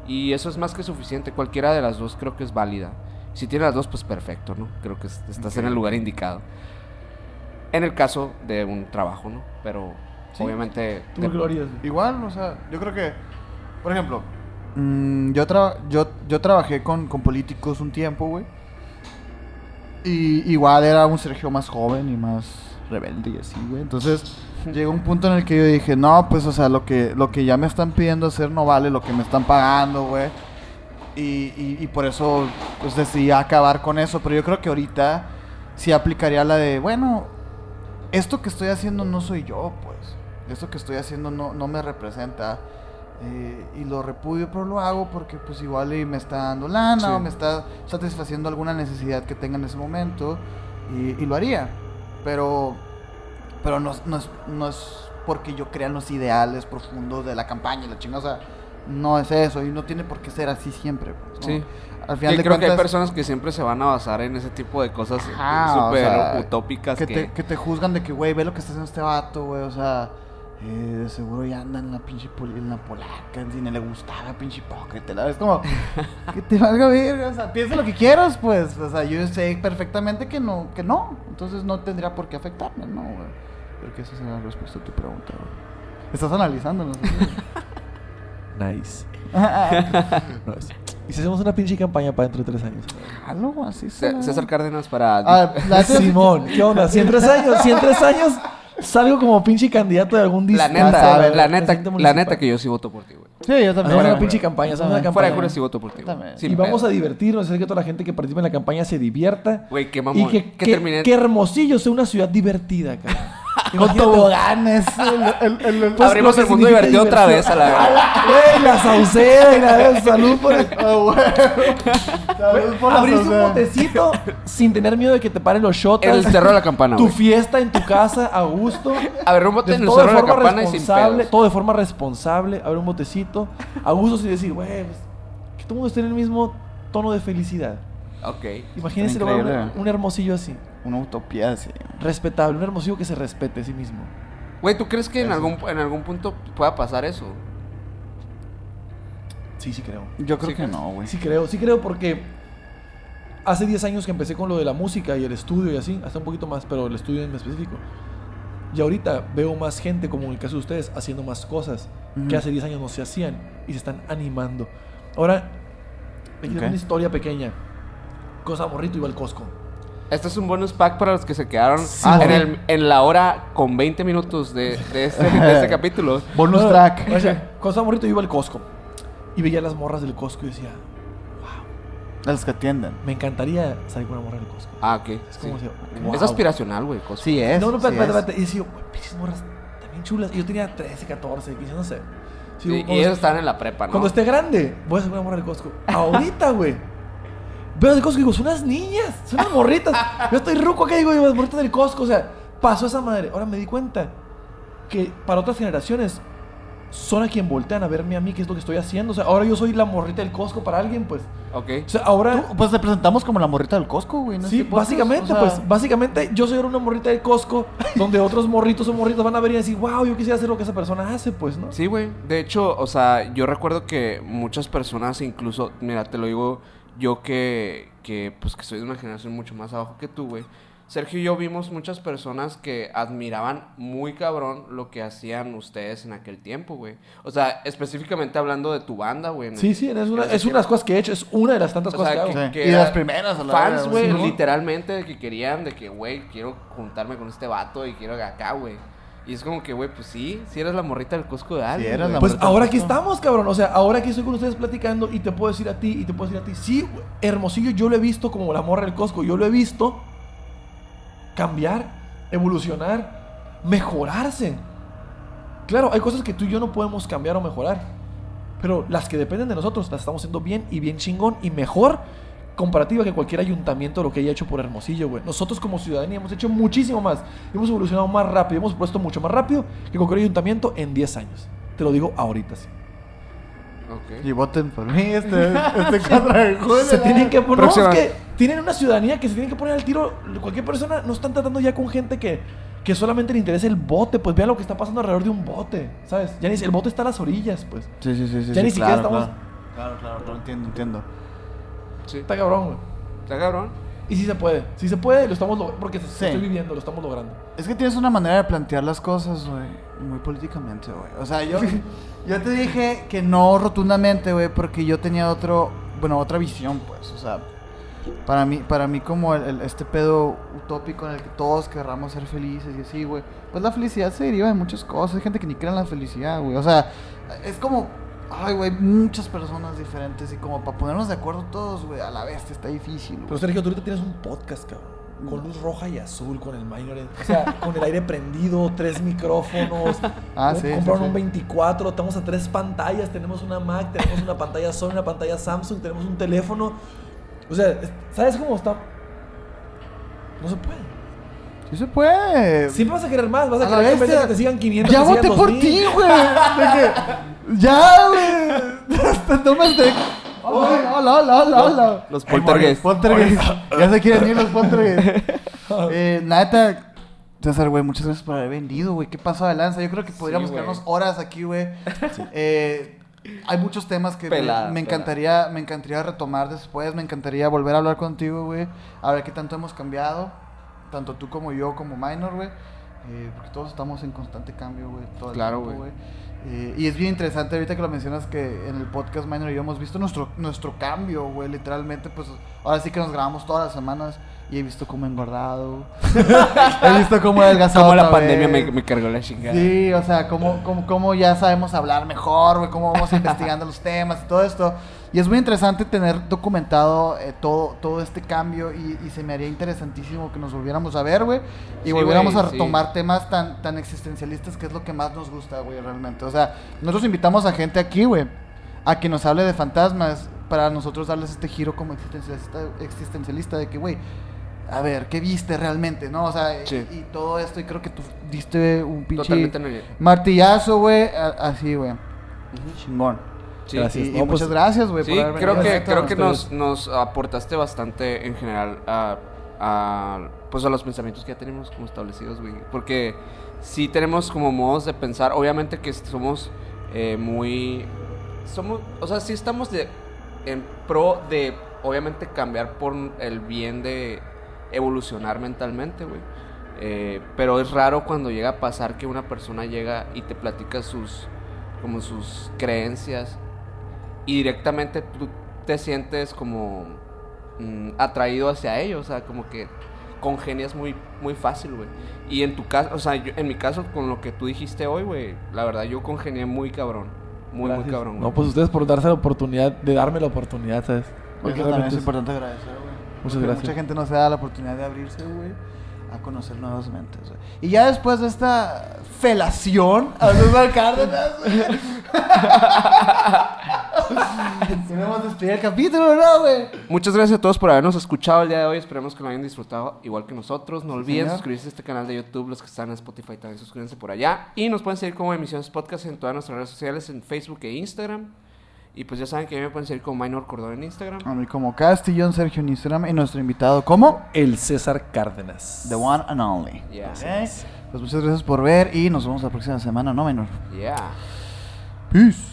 Y eso es más que suficiente, cualquiera de las dos creo que es válida. Si tienes las dos, pues perfecto, ¿no? Creo que es- estás en el lugar indicado. En el caso de un trabajo, ¿no? Pero Sí. obviamente... ¿Tú de- güey? Igual, o sea, yo creo que, por ejemplo, mm, yo, tra- yo, yo trabajé con, con políticos un tiempo, güey. Y igual era un Sergio más joven y más rebelde y así, güey. Entonces *laughs* llegó un punto en el que yo dije, no, pues, o sea, lo que, lo que ya me están pidiendo hacer no vale lo que me están pagando, güey. Y, y, y por eso, pues, decidí acabar con eso. Pero yo creo que ahorita sí aplicaría la de, bueno, esto que estoy haciendo no soy yo, pues. Esto que estoy haciendo no, no me representa. eh, y lo repudio, pero lo hago porque pues igual y me está dando lana Sí. o me está satisfaciendo alguna necesidad que tenga en ese momento. Y, y lo haría. Pero, pero no, es- no, es, no es porque yo crea en los ideales profundos de la campaña y la chingada. O sea, no es eso. Y no tiene por qué ser así siempre. pues, ¿no? Sí. Al final Que de creo que hay personas que siempre se van a basar en ese tipo de cosas o súper sea, utópicas que, que... Te, que te juzgan de que, güey, ve lo que está haciendo este vato, güey, o sea, eh, de seguro ya anda en la pinche poli- en la polaca, si no le gustaba, pinche hipócrita, la- es como, *laughs* que te valga verga, o sea, piensa lo que quieras, pues, o sea, yo sé perfectamente que no, que no, entonces no tendría por qué afectarme, ¿no, güey? Creo que esa es la respuesta a tu pregunta, güey. Estás analizando, ¿no? *laughs* Nice. *laughs* Nice. ¿Y si hacemos una pinche campaña para dentro de tres años? Jalo, así será. César Cárdenas para... Ah, Simón, ¿qué onda? Si en tres años, si en tres años salgo como pinche candidato de algún la distrito, neta, sabe, la neta, la neta que yo sí voto por ti, güey. Sí, yo también. Una pinche campaña, una También. Fuera de campaña. cura sí voto por ti. Sin y vamos a divertirnos, hacer que toda la gente que participe en la campaña se divierta. Güey, qué Y mamón. que, que que, que Hermosillo sea una ciudad divertida, cabrón. Con toboganes. *laughs* el- el- el- el- pues, Abrimos el mundo divertido otra vez a la verga. *laughs* Güey, la sauceda y la salud por el... Ah, güey. Salud por un botecito sin tener miedo de que te paren los shots. El cerro de la campana, Tu fiesta en tu casa a gusto. A ver, un bote en el todo de cerro de la forma campana y sin responsable, pedos. todo de forma responsable, abrir un botecito, a gusto sin decir, güey, pues, que todo el mundo esté en el mismo tono de felicidad. Ok. Imagínense un hermosillo así, Una utopía así. respetable, un hermosillo que se respete a sí mismo. Güey, ¿tú crees que en algún, en algún punto pueda pasar eso? Sí, sí creo. Yo creo Sí, que no, güey. Sí creo, sí creo porque hace 10 años que empecé con lo de la música y el estudio y así, hasta un poquito más, pero el estudio en específico. Y ahorita veo más gente, como en el caso de ustedes, haciendo más cosas que Ujú. hace 10 años no se hacían y se están animando. Ahora, me quiero Ok. una historia pequeña. Cosa morrito iba al Costco. Este es un bonus pack para los que se quedaron Ah, en, sí. el- en la hora con 20 minutos de, de este, de este *laughs* capítulo. Bonus track. O sea, cosa morrito iba al Costco y veía las morras del Costco y decía, De los que atienden. me encantaría salir con una morra del Costco. Ah, ok. Es sí. como decía, Es "Wow". aspiracional, güey. Sí es. No, no, sí espérate, espérate, es. espérate. Y decía, güey, pinches morras también chulas. Y yo tenía 13, 14, 15, no sé. Sí, Sí, cuando y ellos est- están en la prepa, ¿no? Cuando esté grande, voy a hacer una morra del Costco. Ahorita, güey. Veo del Costco y digo, son unas niñas, son unas morritas. Yo estoy ruco acá y digo, las morritas del Costco. O sea, pasó esa madre. Ahora me di cuenta que para otras generaciones son a quien voltean a verme a mí, qué es lo que estoy haciendo. O sea, ahora yo soy la morrita del Costco para alguien, pues. Ok. O sea, ahora. Tú, Pues te presentamos como la morrita del Costco, güey. Sí, podcast, básicamente, o sea, pues, básicamente yo soy ahora una morrita del Costco, donde otros morritos o morritos van a ver y decir, wow, yo quisiera hacer lo que esa persona hace, pues, ¿no? Sí, güey. De hecho, o sea, yo recuerdo que muchas personas, incluso, mira, te lo digo yo que, que pues, que soy de una generación mucho más abajo que tú, güey. Sergio y yo vimos muchas personas que admiraban muy cabrón lo que hacían ustedes en aquel tiempo, güey. O sea, específicamente hablando de tu banda, güey. Sí, sí, es una, es una de las cosas que he hecho, es una de las tantas O cosas sea, que hago. Sí. que Y era las primeras, a la Fans, güey, ¿no? literalmente, de que querían, de que, güey, quiero juntarme con este vato y quiero acá, güey. Y es como que, güey, pues sí, si eres la morrita del Cusco de alguien. eras güey. la Pues ahora aquí estamos, cabrón. O sea, ahora aquí estoy con ustedes platicando y te puedo decir a ti y te puedo decir a ti. Sí, Hermosillo yo lo he visto como la morra del Costco. Yo lo he visto cambiar, evolucionar, mejorarse. Claro, hay cosas que tú y yo no podemos cambiar o mejorar. Pero las que dependen de nosotros las estamos haciendo bien y bien chingón y mejor comparativa que cualquier ayuntamiento lo que haya hecho por Hermosillo, güey. Nosotros como ciudadanía hemos hecho muchísimo más. Hemos evolucionado más rápido, hemos puesto mucho más rápido que cualquier ayuntamiento en 10 años. Te lo digo ahorita sí. Ok. Y voten por mí este, este *laughs* 4 de julio. Se tienen que poner. No, es que tienen una ciudadanía que se tienen que poner al tiro. Cualquier persona no están tratando ya con gente que, que solamente le interesa el bote. Pues vean lo que está pasando alrededor de un bote, ¿sabes? Ya ni el bote está a las orillas, pues. Sí, sí, sí. sí Ya sí, ni siquiera claro, estamos- Claro, claro, claro, entiendo, entiendo. Sí. Está cabrón, güey. Está cabrón. Y sí se puede, sí se puede, lo estamos logrando, porque se- Sí. estoy viviendo, lo estamos logrando. Es que tienes una manera de plantear las cosas, güey, muy políticamente, güey. O sea, yo, *laughs* yo te dije que no rotundamente, güey, porque yo tenía otro, bueno, otra visión, pues. O sea, para mí, para mí como el, el- este pedo utópico en el que todos querramos ser felices y así, güey. Pues la felicidad se deriva de muchas cosas. Hay gente que ni cree en la felicidad, güey. O sea, es como, ay, güey, muchas personas diferentes y como para ponernos de acuerdo todos, güey, a la vez está difícil, güey. Pero Sergio, tú ahorita tienes un podcast, cabrón. Con luz roja y azul, con el minor. O sea, con el aire prendido, tres micrófonos. *laughs* Ah, sí, Compraron sí. un 24, estamos a tres pantallas. Tenemos una Mac, tenemos una pantalla Sony, una pantalla Samsung, tenemos un teléfono. O sea, es- ¿sabes cómo está? No se puede. Sí se puede. Siempre vas a querer más, vas a, A querer que, te sigan 500, Ya voté por 2000. ti, güey. *laughs* Ya, güey. *laughs* Hasta tomas de. Hola, hola, hola, hola, hola. Los poltergeist. Poltergeist. Ya se quieren ir los *laughs* poltergeist. Eh, neta, César, güey, muchas gracias por haber vendido, güey. ¿Qué pasó de lanza? Yo creo que podríamos quedarnos horas aquí, güey. Eh, hay muchos temas que me- Pelada, me, encantaría, me encantaría retomar después. Me encantaría volver a hablar contigo, güey. A ver qué tanto hemos cambiado. Tanto tú como yo, como Minor, güey. Eh, porque todos estamos en constante cambio, güey. todo el Claro, tiempo, güey. Eh, y es bien interesante ahorita que lo mencionas que en el podcast Minor y yo hemos visto nuestro, nuestro cambio, güey. Literalmente, pues ahora sí que nos grabamos todas las semanas y he visto cómo he engordado. *laughs* he visto cómo he adelgazado. Como la pandemia me cargó la chingada. Sí, o sea, cómo, cómo, cómo ya sabemos hablar mejor, güey, cómo vamos *laughs* investigando los temas y todo esto. Y es muy interesante tener documentado eh, todo, todo este cambio y, y se me haría interesantísimo que nos volviéramos a ver, güey, y Sí, volviéramos a sí. retomar temas tan, tan existencialistas que es lo que más nos gusta, güey, realmente. O sea, nosotros invitamos a gente aquí, güey, a que nos hable de fantasmas para nosotros darles este giro como existencialista, existencialista de que, güey, a ver, ¿qué viste realmente, no? O sea, Sí. y, y todo esto, y creo que tú diste un pinche Totalmente martillazo, güey, así, güey. Chingón. Sí. Gracias. Y, y No, pues, muchas gracias, güey, Sí, por creo que, Exacto, creo que nos, nos aportaste bastante en general a, a, pues a los pensamientos que ya tenemos como establecidos, güey. Porque sí tenemos como modos de pensar, obviamente que somos eh, muy... Somos, o sea, sí estamos de, en pro de, obviamente, cambiar por el bien de evolucionar mentalmente, güey. Eh, pero es raro cuando llega a pasar que una persona llega y te platica sus, como sus creencias y directamente tú te sientes como mm, atraído hacia ellos, o sea, como que congenias muy, muy fácil, güey. Y en tu caso, o sea, yo- en mi caso, con lo que tú dijiste hoy, güey, la verdad yo congenié muy cabrón, muy, Gracias. muy cabrón, güey. No, pues ustedes por darse la oportunidad, de darme la oportunidad, ¿sabes? Porque Eso también es es- importante agradecer, güey. Muchas Porque gracias. Mucha gente no se da la oportunidad de abrirse, güey, a conocer nuevas mentes, güey. Y ya después de esta felación a César Cárdenas. Tenemos *laughs* despedir el capítulo, ¿no, güey? Muchas gracias a todos por habernos escuchado el día de hoy. Esperemos que lo hayan disfrutado igual que nosotros. No olviden señor. suscribirse a este canal de YouTube. Los que están en Spotify también suscríbanse por allá. Y nos pueden seguir como Emisiones Podcast en todas nuestras redes sociales, en Facebook e Instagram. Y pues ya saben que a mí me pueden seguir como Minor Cordón en Instagram. A mí como Castillón, Sergio en Instagram y nuestro invitado como El César Cárdenas. The One and Only. Yeah. Ok. Pues muchas gracias por ver y nos vemos la próxima semana, ¿no, menor? Yeah. Peace.